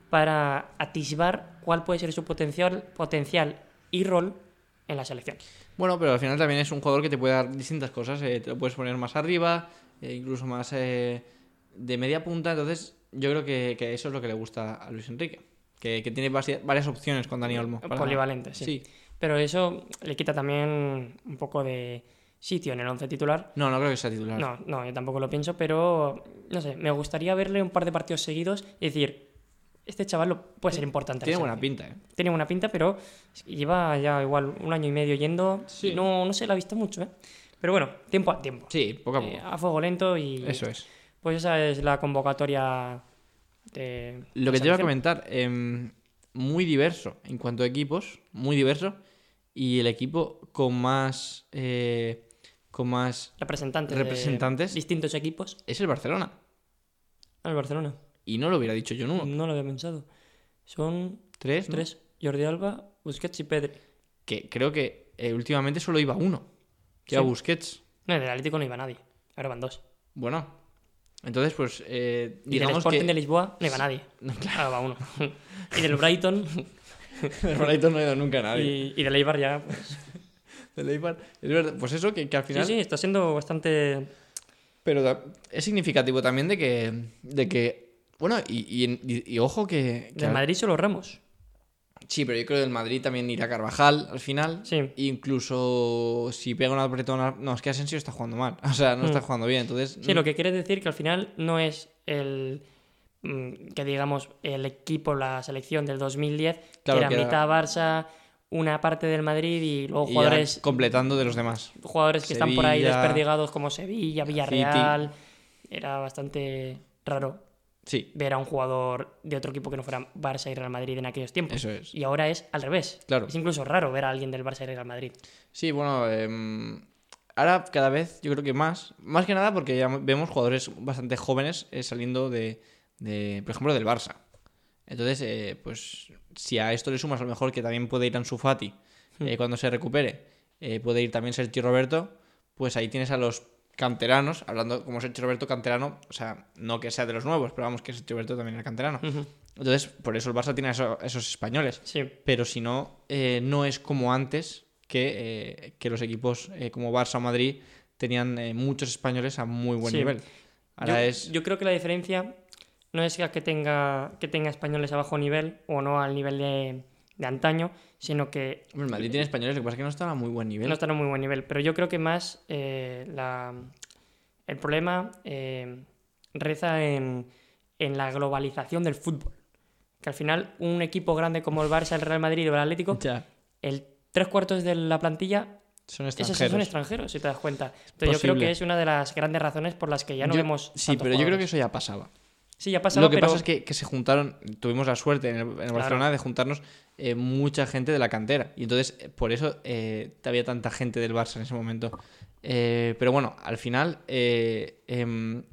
para atisbar cuál puede ser su potencial, potencial y rol en la selección.
Bueno, pero al final también es un jugador que te puede dar distintas cosas. eh, te lo puedes poner más arriba, eh, incluso más eh, de media punta. Entonces, yo creo que, que eso es lo que le gusta a Luis Enrique. Que, que tiene varias opciones con Dani Olmo. para-
Polivalente, sí.
Sí.
Pero eso le quita también un poco de sitio en el once titular.
No, no creo que sea titular.
No, no, yo tampoco lo pienso, pero no sé, me gustaría verle un par de partidos seguidos y decir, este chaval lo puede ser importante.
Tiene buena
selección".
pinta, ¿eh?
Tiene buena pinta, pero lleva ya igual un año y medio yendo.
Sí.
No, no se la ha visto mucho, ¿eh? Pero bueno, tiempo a tiempo.
Sí, poco a poco.
Eh, a fuego lento y
Eso es.
pues esa es la convocatoria de...
Lo que te iba a comentar, em, muy diverso en cuanto a equipos, muy diverso. Y el equipo con más. eh, con más.
Representantes,
Representantes.
de distintos equipos
es el Barcelona.
al Barcelona.
Y no lo hubiera dicho yo nunca.
No lo había pensado. Son
Tres, ¿no?
tres. Jordi Alba, Busquets y Pedri.
Que creo que eh, últimamente solo iba uno. Que era
Sí.
Busquets.
No, del Atlético no iba nadie. Ahora van dos.
Bueno. Entonces, pues. eh,
Y del Sporting
que.
de Lisboa no iba nadie. Ahora va uno. y del Brighton
Del Brighton no ha ido nunca nadie.
y, y del Eibar ya, pues...
Del Eibar. Es verdad. Pues eso, que, que al final.
Sí, sí, está siendo bastante...
Pero es significativo también de que. De que bueno, y, y, en- y- y ojo que. que
Madrid solo Ramos.
Sí, pero yo creo que del Madrid también irá Carvajal al final.
Sí.
Incluso si pega una apretona. No, es que Asensio está jugando mal. O sea, no está
Mm.
jugando bien. Entonces.
Sí, lo que quiere decir que al final no es el... mm, que digamos el equipo, la selección del 2010,
Claro,
que era
que era-
mitad Barça, una parte del Madrid y luego
y
jugadores,
completando de los demás.
jugadores que están por ahí desperdigados como Sevilla, Villarreal. Era bastante raro
Sí,
ver a un jugador de otro equipo que no fuera Barça y Real Madrid en aquellos tiempos.
eso es.
Y ahora es al revés.
Claro.
Es incluso raro ver a alguien del Barça y Real Madrid.
Sí, bueno, em, ahora cada vez yo creo que más. Más que nada porque ya vemos jugadores bastante jóvenes eh, saliendo de, de, por ejemplo, del Barça. Entonces, eh, pues si a esto le sumas a lo mejor que también puede ir Ansu Fati eh, cuando se recupere, eh, puede ir también Sergio Roberto, pues ahí tienes a los canteranos, hablando como Sergio Roberto canterano, o sea, no que sea de los nuevos, pero vamos que Sergio Roberto también era canterano. Entonces, por eso el Barça tiene a eso- esos españoles
Sí.
pero si no, no es como antes que, que los equipos como Barça o Madrid tenían muchos españoles a muy buen
Sí.
nivel. Ahora
yo,
es...
yo creo que la diferencia no es que tenga, que tenga españoles a bajo nivel o no al nivel de, de antaño, sino que
Hombre, el Madrid tiene españoles, lo que pasa es que no están a muy buen nivel.
no están a muy buen nivel. Pero yo creo que más eh, la, el problema eh, reza en, en la globalización del fútbol. Que al final un equipo grande como el Barça, el Real Madrid o el Atlético,
Ya,
el tres cuartos de la plantilla
son
esos
extranjeros.
son extranjeros, si te das cuenta. Entonces yo creo que es una de las grandes razones por las que ya no
Yo-
vemos.
Sí, pero yo creo que eso ya pasaba.
Sí, ya pasaba,
Lo que
pero...
pasa es que, que se juntaron, tuvimos la suerte en el, en Barcelona de juntarnos eh, mucha gente de la cantera. Y entonces, eh, por eso eh, había tanta gente del Barça en ese momento. Eh, pero bueno, al final em,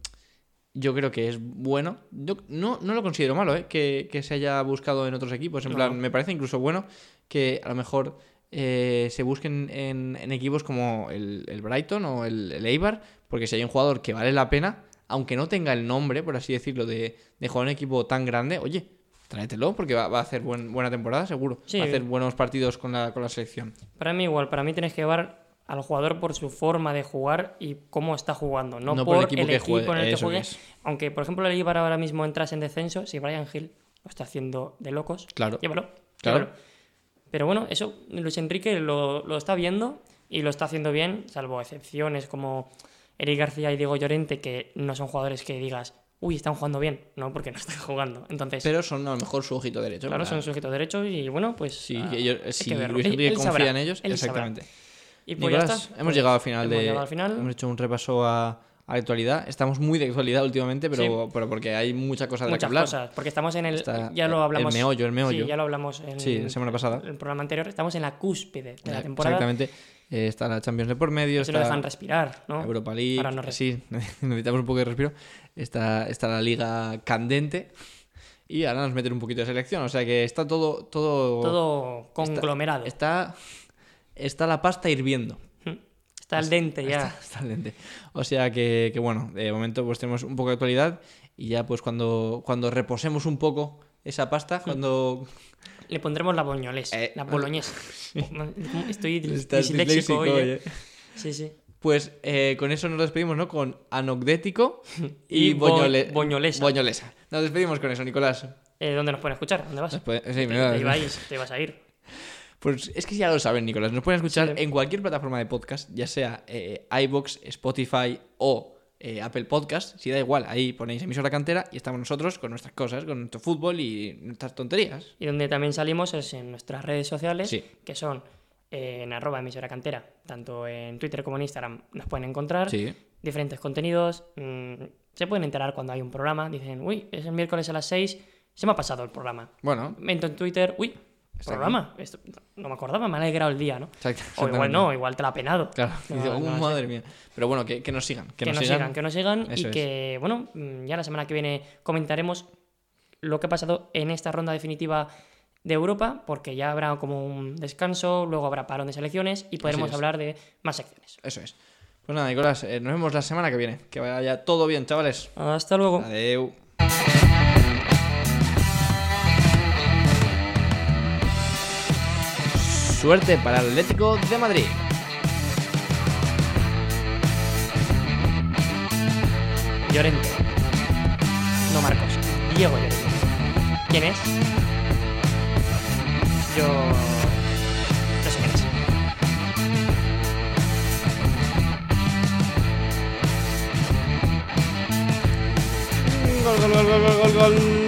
yo creo que es bueno. Yo no, no lo considero malo, ¿eh? Que, que se haya buscado en otros equipos. En
No.
plan, me parece incluso bueno que a lo mejor eh, se busquen en, en equipos como el, el Brighton o el, el Eibar, porque si hay un jugador que vale la pena, aunque no tenga el nombre, por así decirlo, de, de jugar en un equipo tan grande, oye, tráetelo porque va, va a hacer buen- buena temporada, seguro.
Sí.
Va a hacer buenos partidos con la, con la selección.
Para mí igual, para mí tienes que llevar al jugador por su forma de jugar y cómo está jugando, no,
No
por,
por el equipo que
equipo
juegue,
en el que juegue. Aunque, por ejemplo, el Eibar ahora mismo entras en descenso, si Brian Hill lo está haciendo de locos,
Claro.
llévalo.
Claro.
llévalo. Pero bueno, eso Luis Enrique lo, lo está viendo y lo está haciendo bien, salvo excepciones como Eric García y Diego Llorente, que no son jugadores que digas, uy, están jugando bien, no, porque no están jugando. Entonces,
Pero son a lo mejor su ojito derecho.
claro, son
plan,
sujetos derechos y bueno, pues.
Si,
ah,
ellos- si
que.
Luis Enrique confía
sabrá,
en ellos,
sabrá.
exactamente.
Y pues ya
Nicolás,
está.
hemos
Pues
llegado al final
hemos
de.
llegado al final.
Hemos hecho un repaso a, a la actualidad. Estamos muy de actualidad últimamente, pero, pero porque hay mucha cosa de la que
muchas
hablar.
cosas, porque estamos en el
Está
ya lo hablamos
el meollo, el meollo.
Sí, ya lo hablamos en
Sí, la semana pasada.
el programa anterior, estamos en la cúspide de la temporada.
Exactamente. Eh, está la Champions de por medio,
nos
está
dejan respirar, ¿no?
Europa League.
Ahora no
sí, necesitamos un poco de respiro. Está, está la Liga candente. Y ahora nos meten un poquito de selección. O sea que está todo. Todo.
Todo conglomerado.
Está, está la pasta hirviendo.
Está al dente ya.
Está, está al dente. O sea que, que, bueno, de momento pues tenemos un poco de actualidad y ya pues cuando, cuando reposemos un poco esa pasta, cuando...
Le pondremos la boñoles,
Eh,
la boloñesa. Estoy disléxico hoy, ¿eh? Sí, sí.
Pues eh, con eso nos despedimos, ¿no? Con anocdético
Y
y,
bo-
boñole-
boñolesa.
boñolesa. Nos despedimos con eso, Nicolás.
Eh, ¿Dónde nos pueden escuchar? ¿Dónde vas?
Después- sí,
te,
va-
te ibas a ir.
Pues es que ya lo saben, Nicolás. Nos pueden escuchar
Sí.
en cualquier plataforma de podcast, ya sea iBox, Spotify o eh, Apple Podcast. Si da igual, ahí ponéis emisora cantera y estamos nosotros con nuestras cosas, con nuestro fútbol y nuestras tonterías.
Y donde también salimos es en nuestras redes sociales,
Sí.
que son eh, en arroba emisora cantera, tanto en Twitter como en Instagram nos pueden encontrar.
Sí.
Diferentes contenidos. mm, se pueden enterar cuando hay un programa. Dicen, uy, es el miércoles a las 6, se me ha pasado el programa.
Bueno,
Entro en Twitter, uy,
Está
programa. Esto- no me acordaba, me ha alegrado el día, ¿no?
exacto.
O igual no, igual te la ha penado.
Claro,
No,
dice,
no
"Uh,
sé.
madre mía. Pero bueno, que, que nos sigan. Que,
que nos sigan, que nos sigan y
Eso es.
que, bueno, mm, ya la semana que viene comentaremos lo que ha pasado en esta ronda definitiva de Europa, porque ya habrá como un descanso, luego habrá parón de selecciones y podremos hablar de más secciones.
Eso es. Pues nada, Nicolás, eh, nos vemos la semana que viene. Que vaya todo bien, chavales.
Hasta luego.
Adeu. Suerte para el Atlético de Madrid.
Llorente. No Marcos. Diego Llorente. ¿Quién es? Yo... No sé quién es.
Gol, gol, gol, gol, gol, gol, gol.